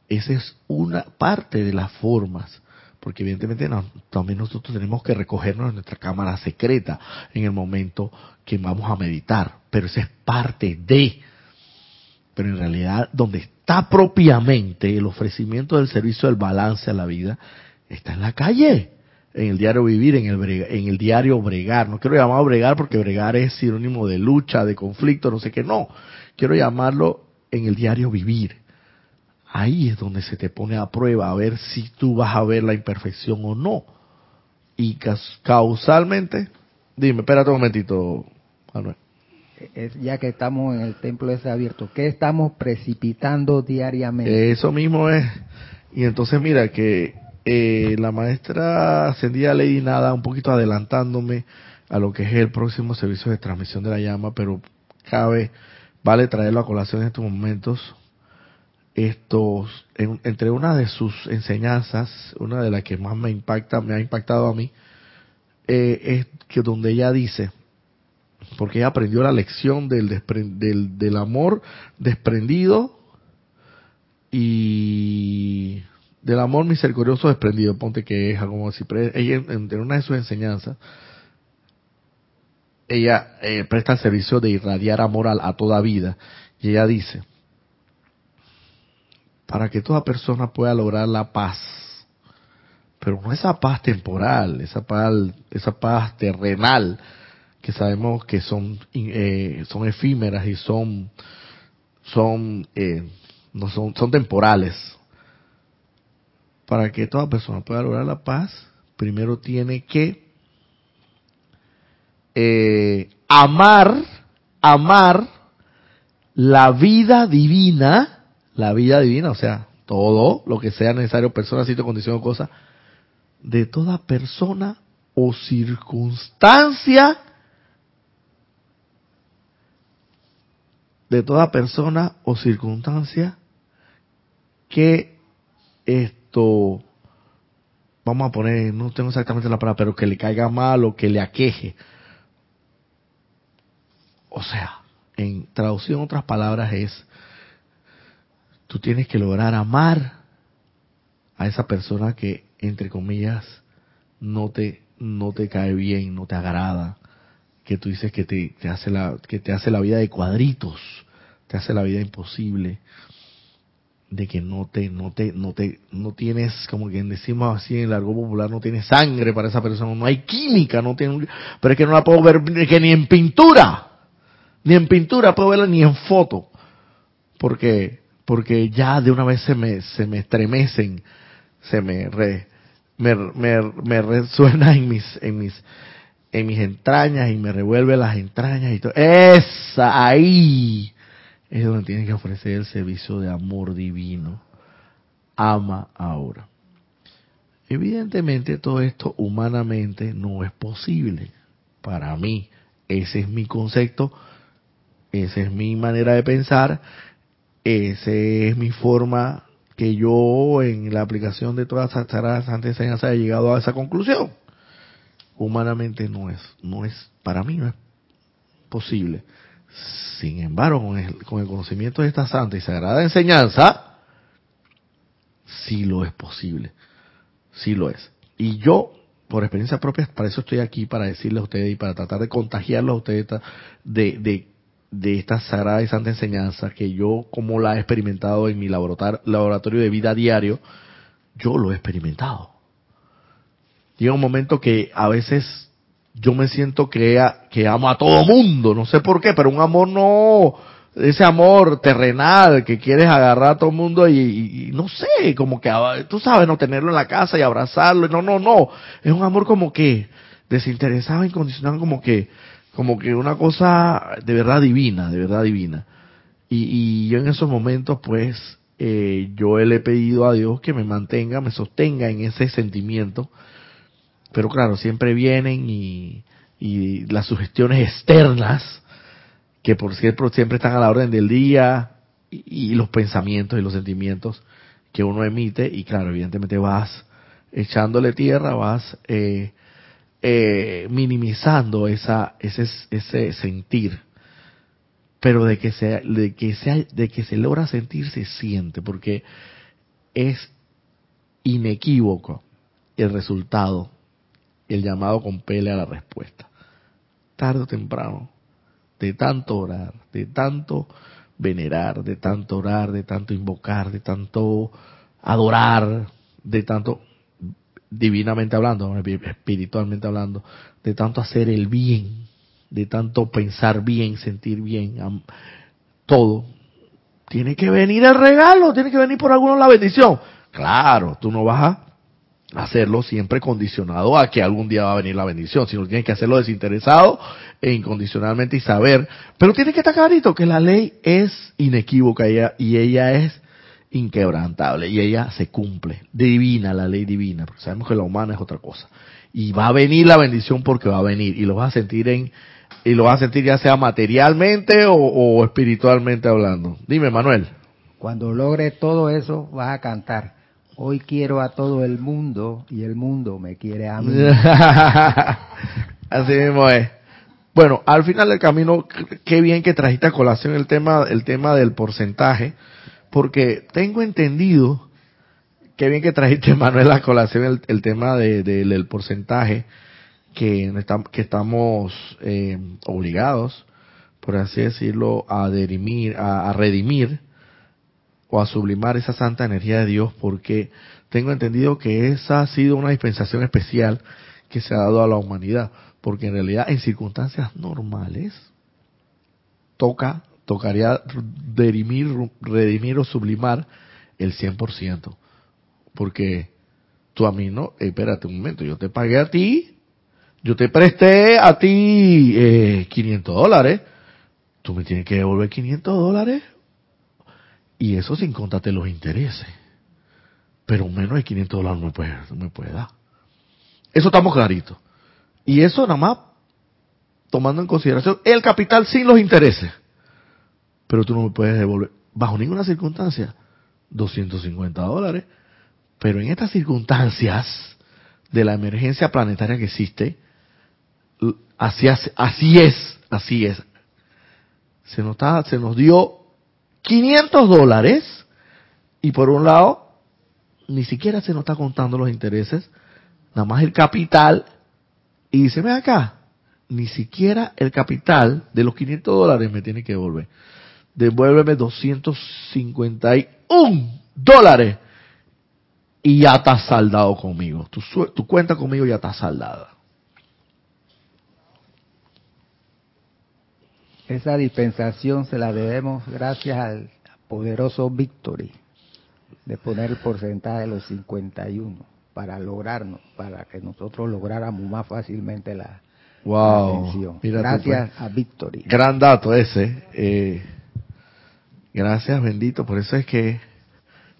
esa es una parte de las formas porque evidentemente también nosotros tenemos que recogernos en nuestra cámara secreta en el momento que vamos a meditar, pero esa es parte de, pero en realidad donde está propiamente el ofrecimiento del servicio del balance a la vida, está en la calle, en el diario vivir, en el, en el diario bregar, no quiero llamarlo bregar porque bregar es sinónimo de lucha, de conflicto, no sé qué, no, quiero llamarlo en el diario vivir, ahí es donde se te pone a prueba a ver si tú vas a ver la imperfección o no. Y causalmente, dime, espérate un momentito, Manuel. Es ya que estamos en el templo ese abierto, ¿qué estamos precipitando diariamente? Eso mismo es. Y entonces mira que eh, la maestra ascendía Lady Nada, un poquito adelantándome a lo que es el próximo servicio de transmisión de la llama, pero cabe, vale traerlo a colación en estos momentos, estos, entre una de sus enseñanzas, una de las que más me impacta, me ha impactado a mí, eh, es que donde ella dice, porque ella aprendió la lección del, del, del amor desprendido y del amor misericordioso desprendido, ponte que es algo así, ella entre una de sus enseñanzas, ella eh, presta el servicio de irradiar amor a toda vida, y ella dice, para que toda persona pueda lograr la paz. Pero no esa paz temporal, esa paz, esa paz terrenal, que sabemos que son, eh, son efímeras y son, son, eh, no son, son temporales. Para que toda persona pueda lograr la paz, primero tiene que eh, amar, amar la vida divina la vida divina, o sea, todo lo que sea necesario, persona, sitio, condición o cosa, de toda persona o circunstancia, de toda persona o circunstancia que esto, vamos a poner, no tengo exactamente la palabra, pero que le caiga mal o que le aqueje. O sea, en traducción otras palabras es tú tienes que lograr amar a esa persona que, entre comillas, no te, no te cae bien, no te agrada, que tú dices que te, hace la, que te hace la vida de cuadritos, te hace la vida imposible, de que no te, no te, no te, no tienes, como que decimos así en el largo popular, no tienes sangre para esa persona, no hay química, no tiene, pero es que no la puedo ver que ni en pintura, ni en pintura puedo verla ni en foto, porque porque ya de una vez se me, se me estremecen, se me, re, me, me, resuena en mis, en mis, en mis entrañas y me revuelve las entrañas y todo. Esa, ahí es donde tienes que ofrecer el servicio de amor divino. Ama ahora. Evidentemente todo esto humanamente no es posible. Para mí, ese es mi concepto, esa es mi manera de pensar esa es mi forma que yo en la aplicación de todas las enseñanzas he llegado a esa conclusión. Humanamente no es, no es, para mí no es posible. Sin embargo, con el, con el conocimiento de esta santa y sagrada enseñanza, sí lo es posible. Sí lo es. Y yo, por experiencia propia, para eso estoy aquí, para decirles a ustedes y para tratar de contagiarlos a ustedes de, de de esta sagrada y santa enseñanza que yo como la he experimentado en mi laboratorio de vida diario, yo lo he experimentado. Llega un momento que a veces yo me siento que, que amo a todo mundo, no sé por qué, pero un amor no, ese amor terrenal que quieres agarrar a todo el mundo y, no sé, como que, ah, tú sabes, no tenerlo en la casa y abrazarlo, no, no, no, es un amor como que desinteresado, incondicional, como que, como que una cosa de verdad divina, de verdad divina. Y, y yo en esos momentos, pues, eh, yo le he pedido a Dios que me mantenga, me sostenga en ese sentimiento, pero claro, siempre vienen y, y las sugestiones externas, que por cierto siempre están a la orden del día, y, los pensamientos y los sentimientos que uno emite, y claro, evidentemente vas echándole tierra, vas eh, eh, minimizando esa, ese, ese sentir. Pero de que, se, de, que sea, de que se logra sentir, se siente, porque es inequívoco el resultado el llamado compele a la respuesta. Tarde o temprano, de tanto orar, de tanto venerar, de tanto orar, de tanto invocar, de tanto adorar, de tanto divinamente hablando, espiritualmente hablando, de tanto hacer el bien, de tanto pensar bien, sentir bien, todo. Tiene que venir el regalo, tiene que venir por alguno la bendición. Claro, tú no vas a hacerlo siempre condicionado a que algún día va a venir la bendición, sino tienes que hacerlo desinteresado e incondicionalmente y saber, pero tiene que estar clarito que la ley es inequívoca y ella es inquebrantable y ella se cumple, divina la ley divina, porque sabemos que la humana es otra cosa. Y va a venir la bendición porque va a venir y lo vas a sentir en y lo vas a sentir ya sea materialmente o, o espiritualmente hablando. Dime, Manuel. Cuando logre todo eso, vas a cantar. Hoy quiero a todo el mundo y el mundo me quiere a mí. Así mismo es. Bueno, al final del camino, qué bien que trajiste a colación el tema, el tema del porcentaje, porque tengo entendido, qué bien que trajiste, Manuel, a colación el, tema del porcentaje, que, que estamos eh, obligados, por así decirlo, a, derimir, a redimir o a sublimar esa santa energía de Dios porque tengo entendido que esa ha sido una dispensación especial que se ha dado a la humanidad, porque en realidad en circunstancias normales toca, tocaría redimir, redimir o sublimar el 100%, porque tú a mí no, espérate un momento, yo te pagué a ti, yo te presté a ti eh, 500 dólares, tú me tienes que devolver 500 dólares y eso sin contarte los intereses. Pero menos de 500 dólares no me puede, no me puede dar. Eso estamos claritos. Y eso nada más tomando en consideración el capital sin los intereses. Pero tú no me puedes devolver, bajo ninguna circunstancia, 250 dólares. Pero en estas circunstancias de la emergencia planetaria que existe, así, así es, así es. Se nos, está, se nos dio 500 dólares y por un lado ni siquiera se nos está contando los intereses, nada más el capital y dice, ven acá, ni siquiera el capital de los 500 dólares me tiene que devolver. Devuélveme 251 dólares y ya está saldado conmigo. Tu, tu cuenta conmigo ya está saldada. Esa dispensación se la debemos gracias al poderoso Victory de poner el porcentaje de los 51 para lograrnos, para que nosotros lográramos más fácilmente la, wow. gracias pues. a Victory. Gran dato ese. Eh, gracias, bendito. Por eso es que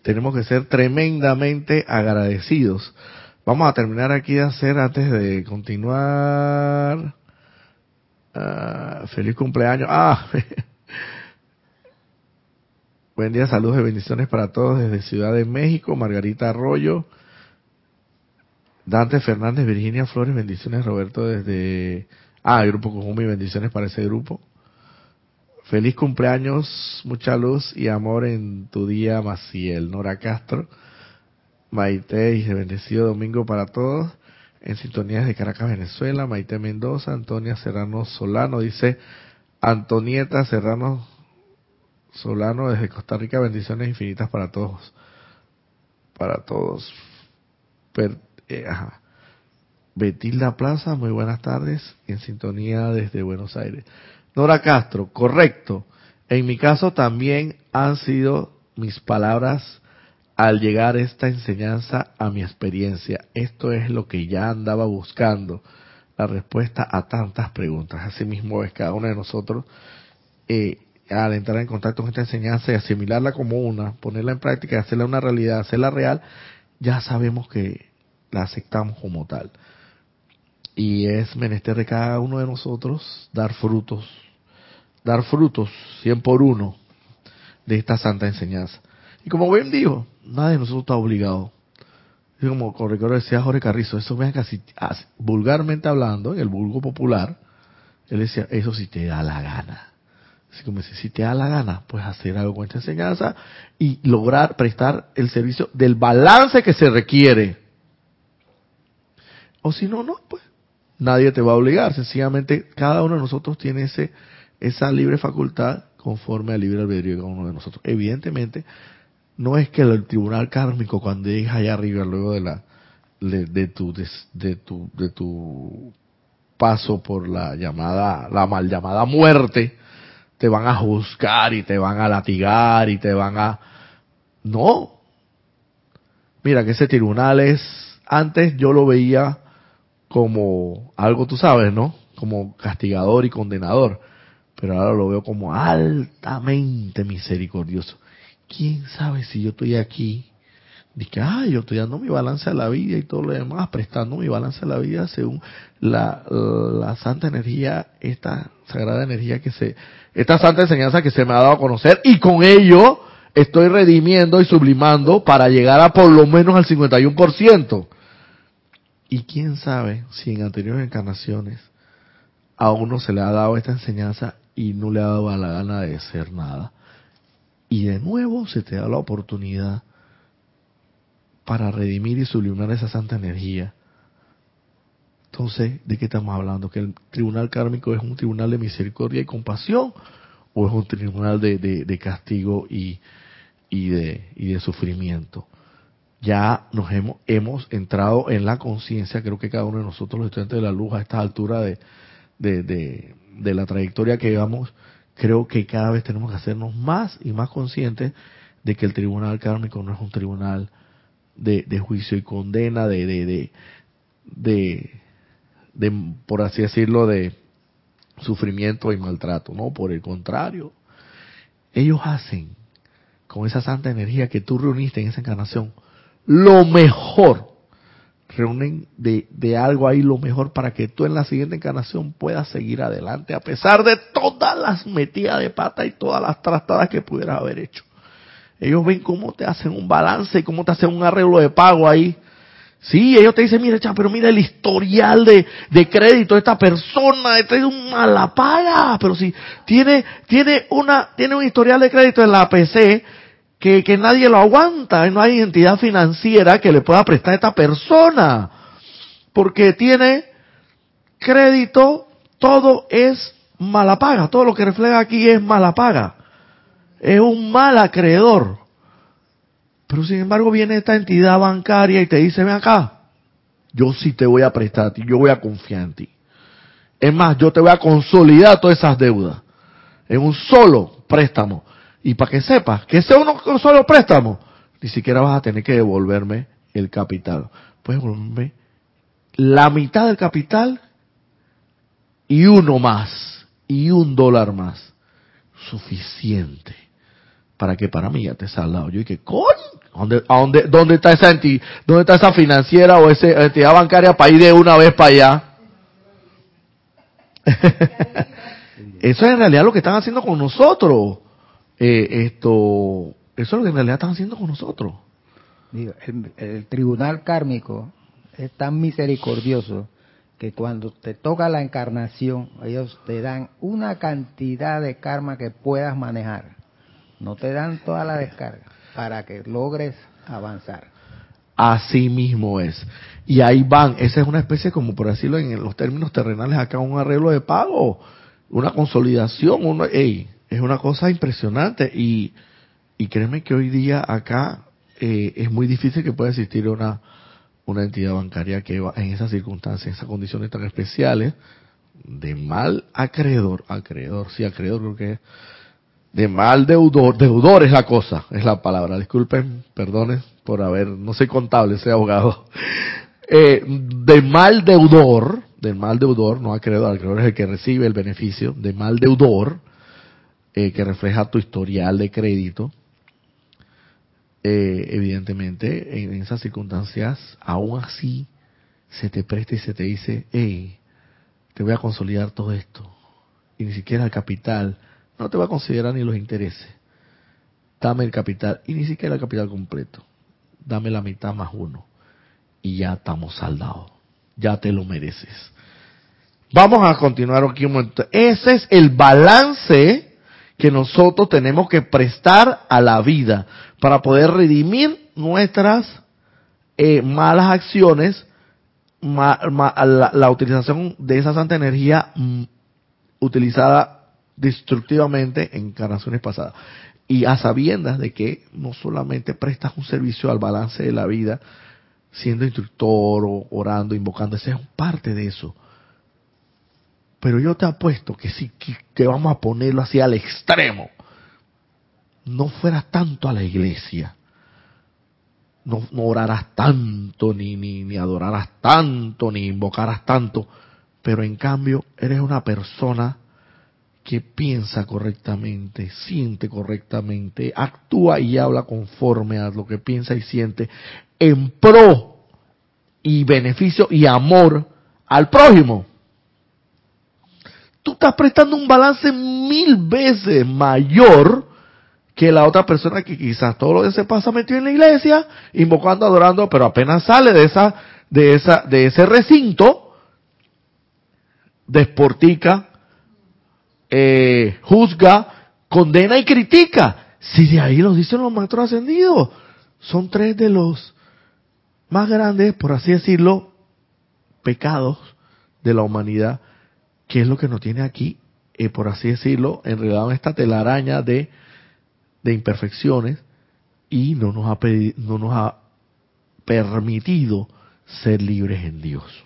tenemos que ser tremendamente agradecidos. Vamos a terminar aquí de hacer antes de continuar Ah, feliz cumpleaños. Ah, buen día, saludos y bendiciones para todos desde Ciudad de México. Margarita Arroyo, Dante Fernández, Virginia Flores, bendiciones. Roberto desde. Ah, grupo Cojumi, bendiciones para ese grupo. Feliz cumpleaños, mucha luz y amor en tu día, Maciel. Nora Castro, Maite y bendecido domingo para todos en sintonías de Caracas, Venezuela, Maite Mendoza, Antonia Serrano Solano, dice Antonieta Serrano Solano desde Costa Rica, bendiciones infinitas para todos, para todos. Eh, Betilda Plaza, muy buenas tardes, en sintonía desde Buenos Aires. Nora Castro, correcto. En mi caso también han sido mis palabras al llegar esta enseñanza a mi experiencia. Esto es lo que ya andaba buscando, la respuesta a tantas preguntas. Asimismo es cada uno de nosotros, eh, al entrar en contacto con esta enseñanza y asimilarla como una, ponerla en práctica hacerla una realidad, hacerla real, ya sabemos que la aceptamos como tal. Y es menester de cada uno de nosotros dar frutos, dar frutos, cien por uno, de esta santa enseñanza. Y como bien dijo, nadie de nosotros está obligado. Y como recuerdo decía Jorge Carrizo, eso vean casi vulgarmente hablando, en el vulgo popular, él decía, eso si te da la gana. Así como dice, si te da la gana, pues hacer algo con esta enseñanza y lograr prestar el servicio del balance que se requiere. O si no, no, pues nadie te va a obligar. Sencillamente, cada uno de nosotros tiene ese, esa libre facultad conforme al libre albedrío de cada uno de nosotros. Evidentemente, no es que el tribunal kármico cuando llegues allá arriba luego de la de, tu de, tu de tu paso por la llamada la mal llamada muerte te van a juzgar y te van a latigar y te van a no. Mira que ese tribunal es antes yo lo veía como algo tú sabes no como castigador y condenador pero ahora lo veo como altamente misericordioso. Quién sabe si yo estoy aquí, que, ah, yo estoy dando mi balance a la vida y todo lo demás, prestando mi balance a la vida según la, la santa energía, esta sagrada energía que se, esta santa enseñanza que se me ha dado a conocer. Y con ello estoy redimiendo y sublimando para llegar a por lo menos al 51%. Y quién sabe si en anteriores encarnaciones a uno se le ha dado esta enseñanza y no le ha dado la gana de ser nada. Y de nuevo se te da la oportunidad para redimir y sublimar esa santa energía. Entonces, ¿de qué estamos hablando? ¿Que el tribunal kármico es un tribunal de misericordia y compasión? ¿O es un tribunal de, castigo y, y, de, y de sufrimiento? Ya nos hemos, hemos entrado en la conciencia, creo que cada uno de nosotros, los estudiantes de la luz, a esta altura de, de, de la trayectoria que llevamos, creo que cada vez tenemos que hacernos más y más conscientes de que el tribunal kármico no es un tribunal de, juicio y condena, de, de, de, de, por así decirlo, de sufrimiento y maltrato, no, por el contrario, ellos hacen con esa santa energía que tú reuniste en esa encarnación lo mejor reúnen de, de, algo ahí lo mejor para que tú en la siguiente encarnación puedas seguir adelante, a pesar de todas las metidas de pata y todas las trastadas que pudieras haber hecho. Ellos ven cómo te hacen un balance y cómo te hacen un arreglo de pago ahí. Sí, ellos te dicen, mira, pero mira el historial de, de crédito de esta persona, este es un mala paga, pero si tiene, tiene una, tiene un historial de crédito en la PC, que, que nadie lo aguanta, no hay entidad financiera que le pueda prestar a esta persona, porque tiene crédito, todo es mala paga, todo lo que refleja aquí es mala paga, es un mal acreedor. Pero sin embargo viene esta entidad bancaria y te dice, ven acá, yo sí te voy a prestar a ti, yo voy a confiar en ti. Es más, yo te voy a consolidar todas esas deudas en un solo préstamo. Y para que sepas que sea uno solo préstamo, ni siquiera vas a tener que devolverme el capital. Puedes devolverme la mitad del capital y uno más, y un dólar más. Suficiente para que para mí ya te saldado. Yo dije, coño, ¿dónde, dónde, ¿dónde está esa entidad, dónde está esa financiera o esa entidad bancaria para ir de una vez para allá? Eso es en realidad lo que están haciendo con nosotros eh, esto, eso es lo que en realidad están haciendo con nosotros. el, tribunal kármico es tan misericordioso que cuando te toca la encarnación, ellos te dan una cantidad de karma que puedas manejar. No te dan toda la descarga para que logres avanzar. Así mismo es. Y ahí van, esa es una especie, como por decirlo en los términos terrenales, acá un arreglo de pago, una consolidación, uno, hey, es una cosa impresionante y, y créeme que hoy día acá eh, es muy difícil que pueda existir una, una entidad bancaria que va en esas circunstancias, en esas condiciones tan especiales, de mal acreedor, acreedor, sí, acreedor creo que es, de mal deudor, deudor es la cosa, es la palabra, disculpen, perdones por haber, no soy contable, soy abogado, eh, de mal deudor, de mal deudor, no acreedor, acreedor es el que recibe el beneficio, de mal deudor, eh, que refleja tu historial de crédito, eh, evidentemente en esas circunstancias, aún así, se te presta y se te dice, hey, te voy a consolidar todo esto. Y ni siquiera el capital, no te va a considerar ni los intereses. Dame el capital, y ni siquiera el capital completo. Dame la mitad más uno. Y ya estamos saldados. Ya te lo mereces. Vamos a continuar aquí un momento. Ese es el balance que nosotros tenemos que prestar a la vida para poder redimir nuestras eh, malas acciones, la, utilización de esa santa energía mm, utilizada destructivamente en encarnaciones pasadas. Y a sabiendas de que no solamente prestas un servicio al balance de la vida, siendo instructor o orando, invocando, esa es parte de eso. Pero yo te apuesto que si que vamos a ponerlo así al extremo, no fueras tanto a la iglesia, no, no orarás tanto, ni, ni, ni adorarás tanto, ni invocarás tanto, pero en cambio eres una persona que piensa correctamente, siente correctamente, actúa y habla conforme a lo que piensa y siente en pro y beneficio y amor al prójimo. Tú estás prestando un balance mil veces mayor que la otra persona que quizás todo lo que se pasa metido en la iglesia, invocando, adorando, pero apenas sale de esa, de esa, de ese recinto, desportica, eh, juzga, condena y critica. Si de ahí lo dicen los maestros ascendidos, son tres de los más grandes, por así decirlo, pecados de la humanidad, que es lo que nos tiene aquí, eh, por así decirlo, enredado en esta telaraña de imperfecciones y no nos ha, no nos ha permitido ser libres en Dios.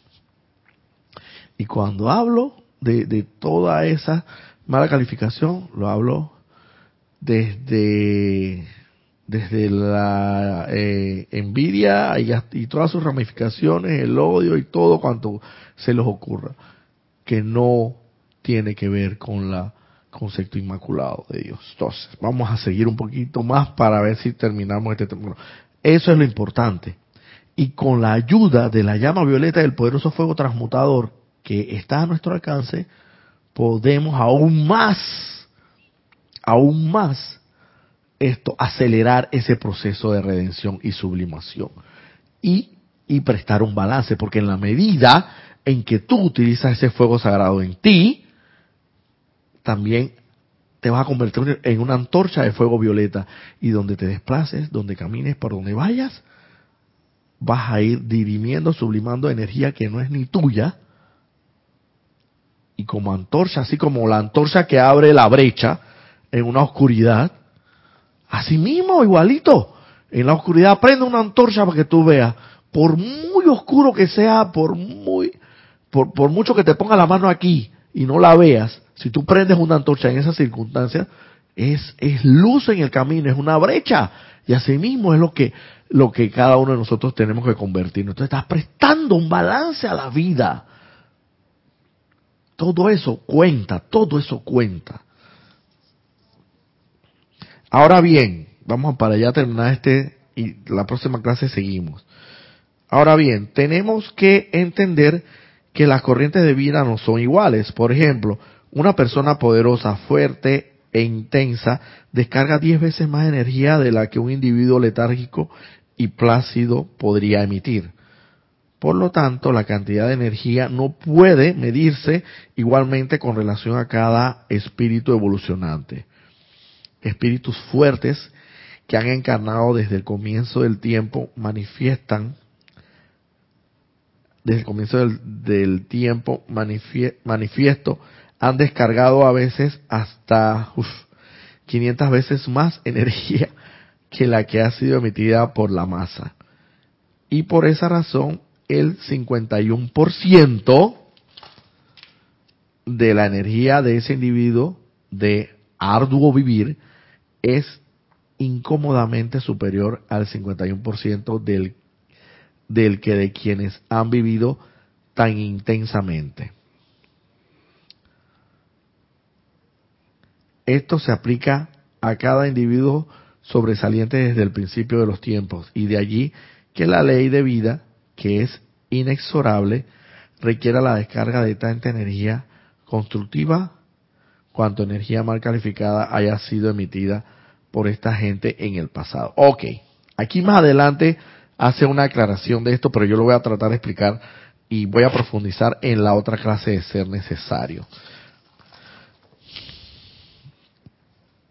Y cuando hablo de, de toda esa mala calificación, lo hablo desde, desde la eh, envidia y, y todas sus ramificaciones, el odio y todo cuanto se les ocurra, que no tiene que ver con la concepto inmaculado de Dios. Entonces, vamos a seguir un poquito más para ver si terminamos este tema. Eso es lo importante. Y con la ayuda de la llama violeta del poderoso fuego transmutador que está a nuestro alcance, podemos aún más, aún más, esto, acelerar ese proceso de redención y sublimación. Y, y prestar un balance, porque en la medida en que tú utilizas ese fuego sagrado en ti, también te vas a convertir en una antorcha de fuego violeta y donde te desplaces, donde camines, por donde vayas, vas a ir dirimiendo, sublimando energía que no es ni tuya. Y como antorcha, así como la antorcha que abre la brecha en una oscuridad, así mismo, igualito. En la oscuridad prende una antorcha para que tú veas, por muy oscuro que sea, por muy, por, mucho que te ponga la mano aquí y no la veas, si tú prendes una antorcha en esas circunstancias, es, luz en el camino, es una brecha. Y así mismo es lo que, cada uno de nosotros tenemos que convertir. Entonces estás prestando un balance a la vida. Todo eso cuenta, todo eso cuenta. Ahora bien, vamos para ya terminar este y la próxima clase seguimos. Ahora bien, tenemos que entender que las corrientes de vida no son iguales. Por ejemplo, una persona poderosa, fuerte e intensa descarga diez veces más energía de la que un individuo letárgico y plácido podría emitir. Por lo tanto, la cantidad de energía no puede medirse igualmente con relación a cada espíritu evolucionante. Espíritus fuertes que han encarnado desde el comienzo del tiempo manifiestan, desde el comienzo del, tiempo manifiesto han descargado a veces hasta 500 veces más energía que la que ha sido emitida por la masa. Y por esa razón, el 51% de la energía de ese individuo de arduo vivir es incómodamente superior al 51% del, del que de quienes han vivido tan intensamente. Esto se aplica a cada individuo sobresaliente desde el principio de los tiempos y de allí que la ley de vida, que es inexorable, requiera la descarga de tanta energía constructiva cuanto energía mal calificada haya sido emitida por esta gente en el pasado. Ok, aquí más adelante hace una aclaración de esto, pero yo lo voy a tratar de explicar y voy a profundizar en la otra clase de ser necesario.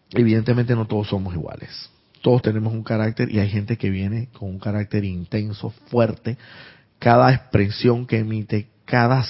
Evidentemente no todos somos iguales. Todos tenemos un carácter y hay gente que viene con un carácter intenso, fuerte. Cada expresión que emite, cada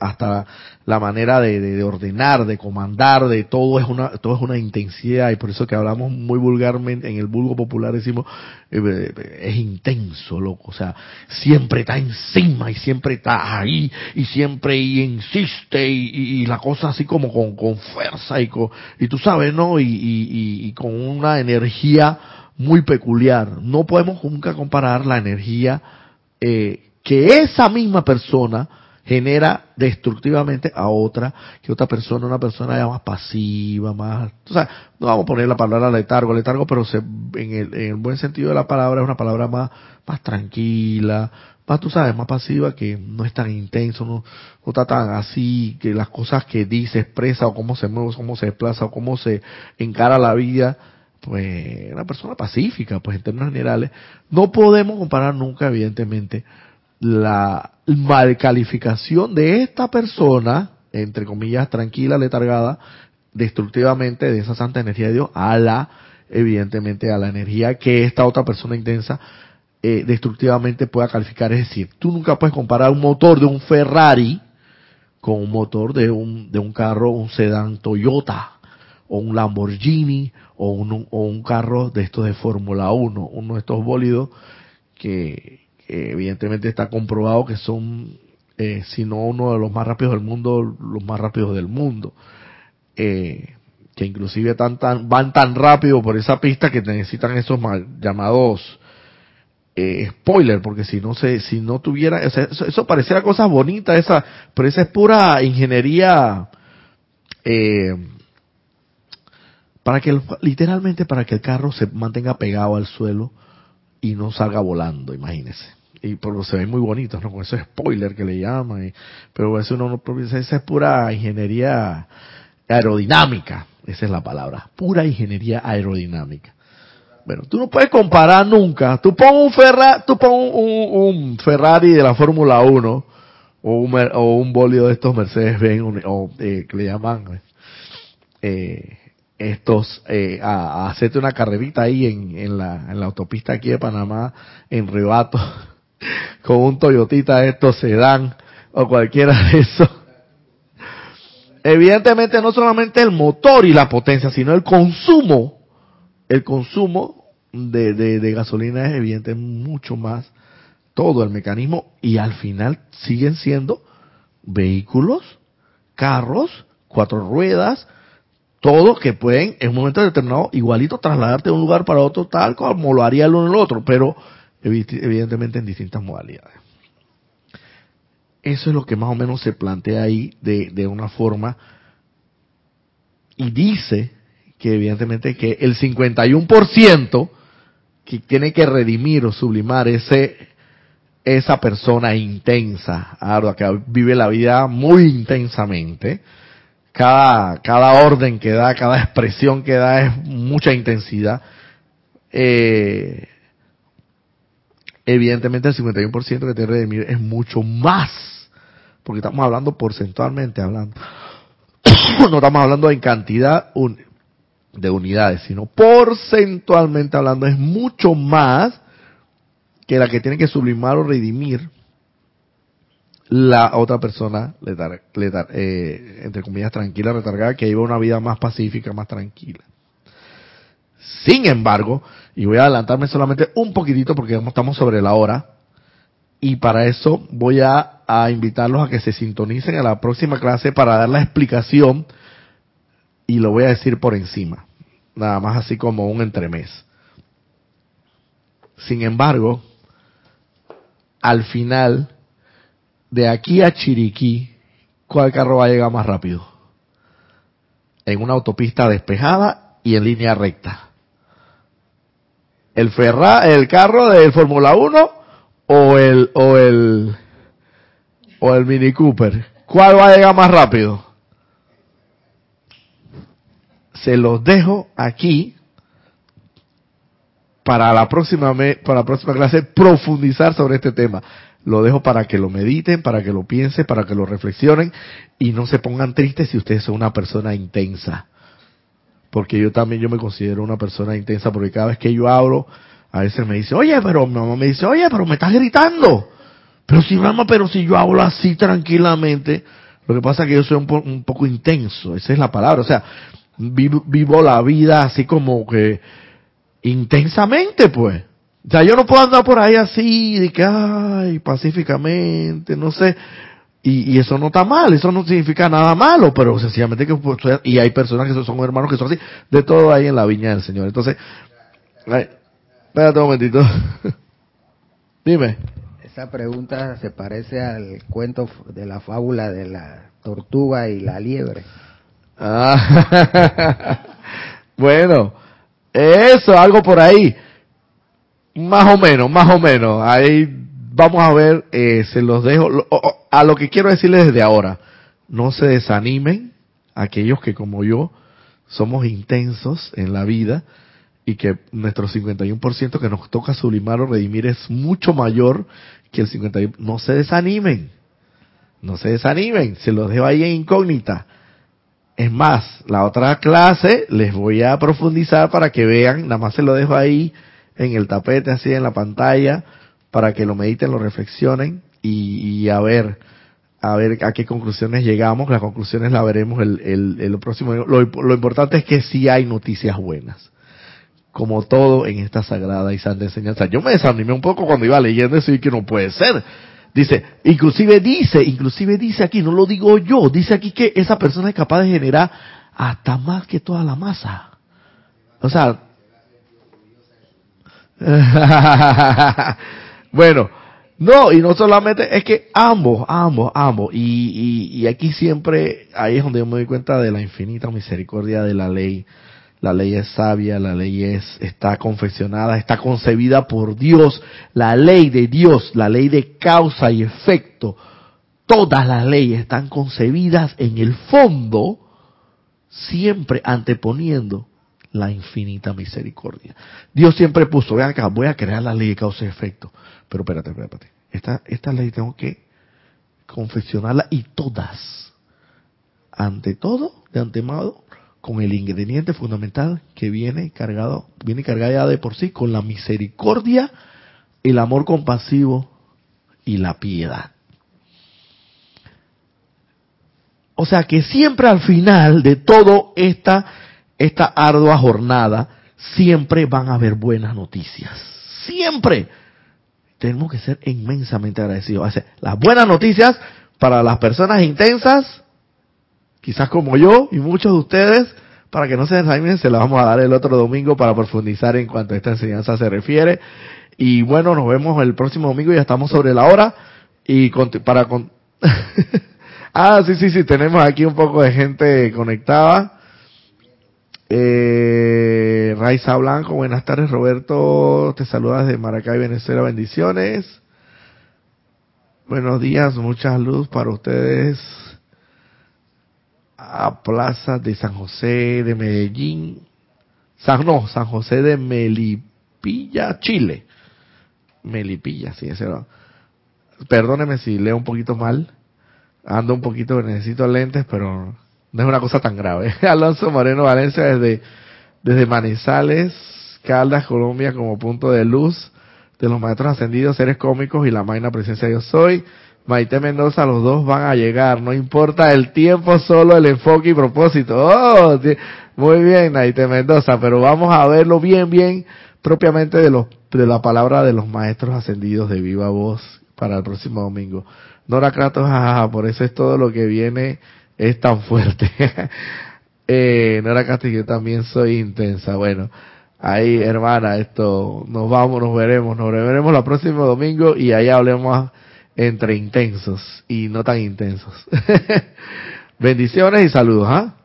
hasta la manera de, ordenar, de comandar, de todo es una todo es una intensidad y por eso que hablamos muy vulgarmente en el vulgo popular decimos eh, es intenso, loco, o sea, siempre está encima y siempre está ahí y siempre y insiste y, la cosa así como con, con fuerza y con, y tú sabes, ¿no? Y, y con una energía muy peculiar. No podemos nunca comparar la energía eh, que esa misma persona genera destructivamente a otra, que otra persona, una persona ya más pasiva, más, o sea, no vamos a poner la palabra letargo, letargo, pero se, en, el, en el buen sentido de la palabra es una palabra más, más tranquila, más, tú sabes, más pasiva, que no es tan intenso, no, no está tan así, que las cosas que dice, expresa, o cómo se mueve, cómo se desplaza, o cómo se encara la vida, pues una persona pacífica, pues en términos generales, no podemos comparar nunca, evidentemente, la malcalificación de esta persona, entre comillas, tranquila, letargada, destructivamente de esa santa energía de Dios, a la, evidentemente, a la energía que esta otra persona intensa eh, destructivamente pueda calificar. Es decir, tú nunca puedes comparar un motor de un Ferrari con un motor de un, de un carro, un sedán Toyota, o un Lamborghini, o un, o un carro de estos de Fórmula 1, uno de estos bólidos que, evidentemente está comprobado que son, eh, si no uno de los más rápidos del mundo, los más rápidos del mundo. Eh, que inclusive tan, van tan rápido por esa pista que necesitan esos mal, llamados eh, spoiler, porque si no se, si no tuviera, eso, eso, pareciera cosas bonitas, esa, pero esa es pura ingeniería, eh, para que literalmente para que el carro se mantenga pegado al suelo y no salga volando, imagínese y por se ve muy bonito, ¿no? Con ese spoiler que le llaman, pero eso no, no esa es pura ingeniería aerodinámica, esa es la palabra, pura ingeniería aerodinámica. Bueno, tú no puedes comparar nunca, tú pon un, Ferrari, tú pon un, Ferrari de la Fórmula 1 o un, o bolio de estos Mercedes-Benz o eh, que le llaman eh, estos eh, a, a, hacerte una carrerita ahí en, en, la, en la autopista aquí de Panamá en Rebato con un Toyotita estos sedán o cualquiera de esos. Evidentemente no solamente el motor y la potencia, sino el consumo, el consumo de, de, gasolina es evidente mucho más todo. El mecanismo y al final siguen siendo vehículos, carros, cuatro ruedas, todos que pueden en un momento determinado igualito trasladarte de un lugar para otro tal como lo haría el uno el otro, pero evidentemente en distintas modalidades. Eso es lo que más o menos se plantea ahí de, de una forma y dice que evidentemente que el 51% que tiene que redimir o sublimar ese esa persona intensa, ardua, que vive la vida muy intensamente, cada, cada orden que da, cada expresión que da es mucha intensidad, eh, evidentemente el 51% que que redimir es mucho más, porque estamos hablando porcentualmente hablando. no estamos hablando en cantidad de unidades, sino porcentualmente hablando es mucho más que la que tiene que sublimar o redimir la otra persona, eh, entre comillas, tranquila, retargada, que lleva una vida más pacífica, más tranquila. Sin embargo, y voy a adelantarme solamente un poquitito porque estamos sobre la hora, y para eso voy a, invitarlos a que se sintonicen a la próxima clase para dar la explicación y lo voy a decir por encima, nada más así como un entremés. Sin embargo, al final, de aquí a Chiriquí, ¿cuál carro va a llegar más rápido? En una autopista despejada y en línea recta. ¿El Ferra, el carro del Fórmula 1 o el, o el, o el Mini Cooper? ¿Cuál va a llegar más rápido? Se los dejo aquí para la próxima para la próxima clase profundizar sobre este tema. Lo dejo para que lo mediten, para que lo piensen, para que lo reflexionen y no se pongan tristes si ustedes son una persona intensa. Porque yo también yo me considero una persona intensa porque cada vez que yo hablo, a veces me dice, oye, pero mi mamá me dice, oye, pero me estás gritando. Pero si mamá, pero si yo hablo así tranquilamente, lo que pasa es que yo soy un, un poco intenso, esa es la palabra. O sea, vivo, vivo la vida así como que intensamente, pues. O sea, yo no puedo andar por ahí así, de que, ay, pacíficamente, no sé. Y, y, eso no está mal, eso no significa nada malo, pero sencillamente que, pues, y hay personas que son hermanos que son así, de todo ahí en la viña del Señor. Entonces, ay, espérate un momentito. Dime. Esa pregunta se parece al cuento de la fábula de la tortuga y la liebre. Ah, bueno, eso, algo por ahí. Más o menos, más o menos. Ahí vamos a ver, eh, se los dejo. A lo que quiero decirles desde ahora, no se desanimen aquellos que como yo somos intensos en la vida y que nuestro 51% que nos toca sublimar o redimir es mucho mayor que el 51%. No se desanimen, no se desanimen, se los dejo ahí en incógnita. Es más, la otra clase les voy a profundizar para que vean, nada más se lo dejo ahí en el tapete, así en la pantalla, para que lo mediten, lo reflexionen y, a ver, a ver a qué conclusiones llegamos. Las conclusiones las veremos el, el, próximo. Lo, lo, importante es que sí hay noticias buenas. Como todo en esta sagrada y santa enseñanza. Yo me desanimé un poco cuando iba leyendo eso y que no puede ser. Dice, inclusive dice, inclusive dice aquí, no lo digo yo, dice aquí que esa persona es capaz de generar hasta más que toda la masa. O sea, bueno, no, y no solamente, es que ambos, ambos, ambos, y, y, y aquí siempre, ahí es donde yo me doy cuenta de la infinita misericordia de la ley. La ley es sabia, la ley es, está confeccionada, está concebida por Dios, la ley de Dios, la ley de causa y efecto. Todas las leyes están concebidas en el fondo, siempre anteponiendo la infinita misericordia. Dios siempre puso, vean acá, voy a crear la ley de causa y efecto. Pero espérate, espérate. Esta, esta ley tengo que confeccionarla y todas, ante todo, de antemano, con el ingrediente fundamental que viene cargado, viene cargada ya de por sí con la misericordia, el amor compasivo y la piedad. O sea que siempre al final de todo esta, esta ardua jornada, siempre van a haber buenas noticias. Siempre. Tenemos que ser inmensamente agradecidos. las buenas noticias para las personas intensas quizás como yo y muchos de ustedes, para que no se desanimen, se la vamos a dar el otro domingo para profundizar en cuanto a esta enseñanza se refiere. Y bueno, nos vemos el próximo domingo, ya estamos sobre la hora. Y para con... ah, sí, sí, sí, tenemos aquí un poco de gente conectada. Eh, Raiza Blanco, buenas tardes Roberto, te saludas de Maracay, Venezuela, bendiciones. Buenos días, mucha luz para ustedes a Plaza de San José de Medellín, San, no, San José de Melipilla, Chile. Melipilla, sí, ese era. Perdóneme si leo un poquito mal, ando un poquito, necesito lentes, pero no es una cosa tan grave. Alonso Moreno Valencia desde, desde Manizales, Caldas, Colombia como punto de luz de los maestros ascendidos, seres cómicos y la magna presencia de Dios soy. Maite Mendoza, los dos van a llegar, no importa el tiempo, solo el enfoque y propósito. Oh, muy bien, Maite Mendoza, pero vamos a verlo bien, bien, propiamente de los, de la palabra de los maestros ascendidos de viva voz, para el próximo domingo. Nora Kratos, jajaja, por eso es todo lo que viene es tan fuerte. eh, Nora yo también soy intensa. Bueno, ahí hermana, esto, nos vamos, nos veremos, nos veremos el próximo domingo y ahí hablemos entre intensos y no tan intensos. Bendiciones y saludos, ¿ah?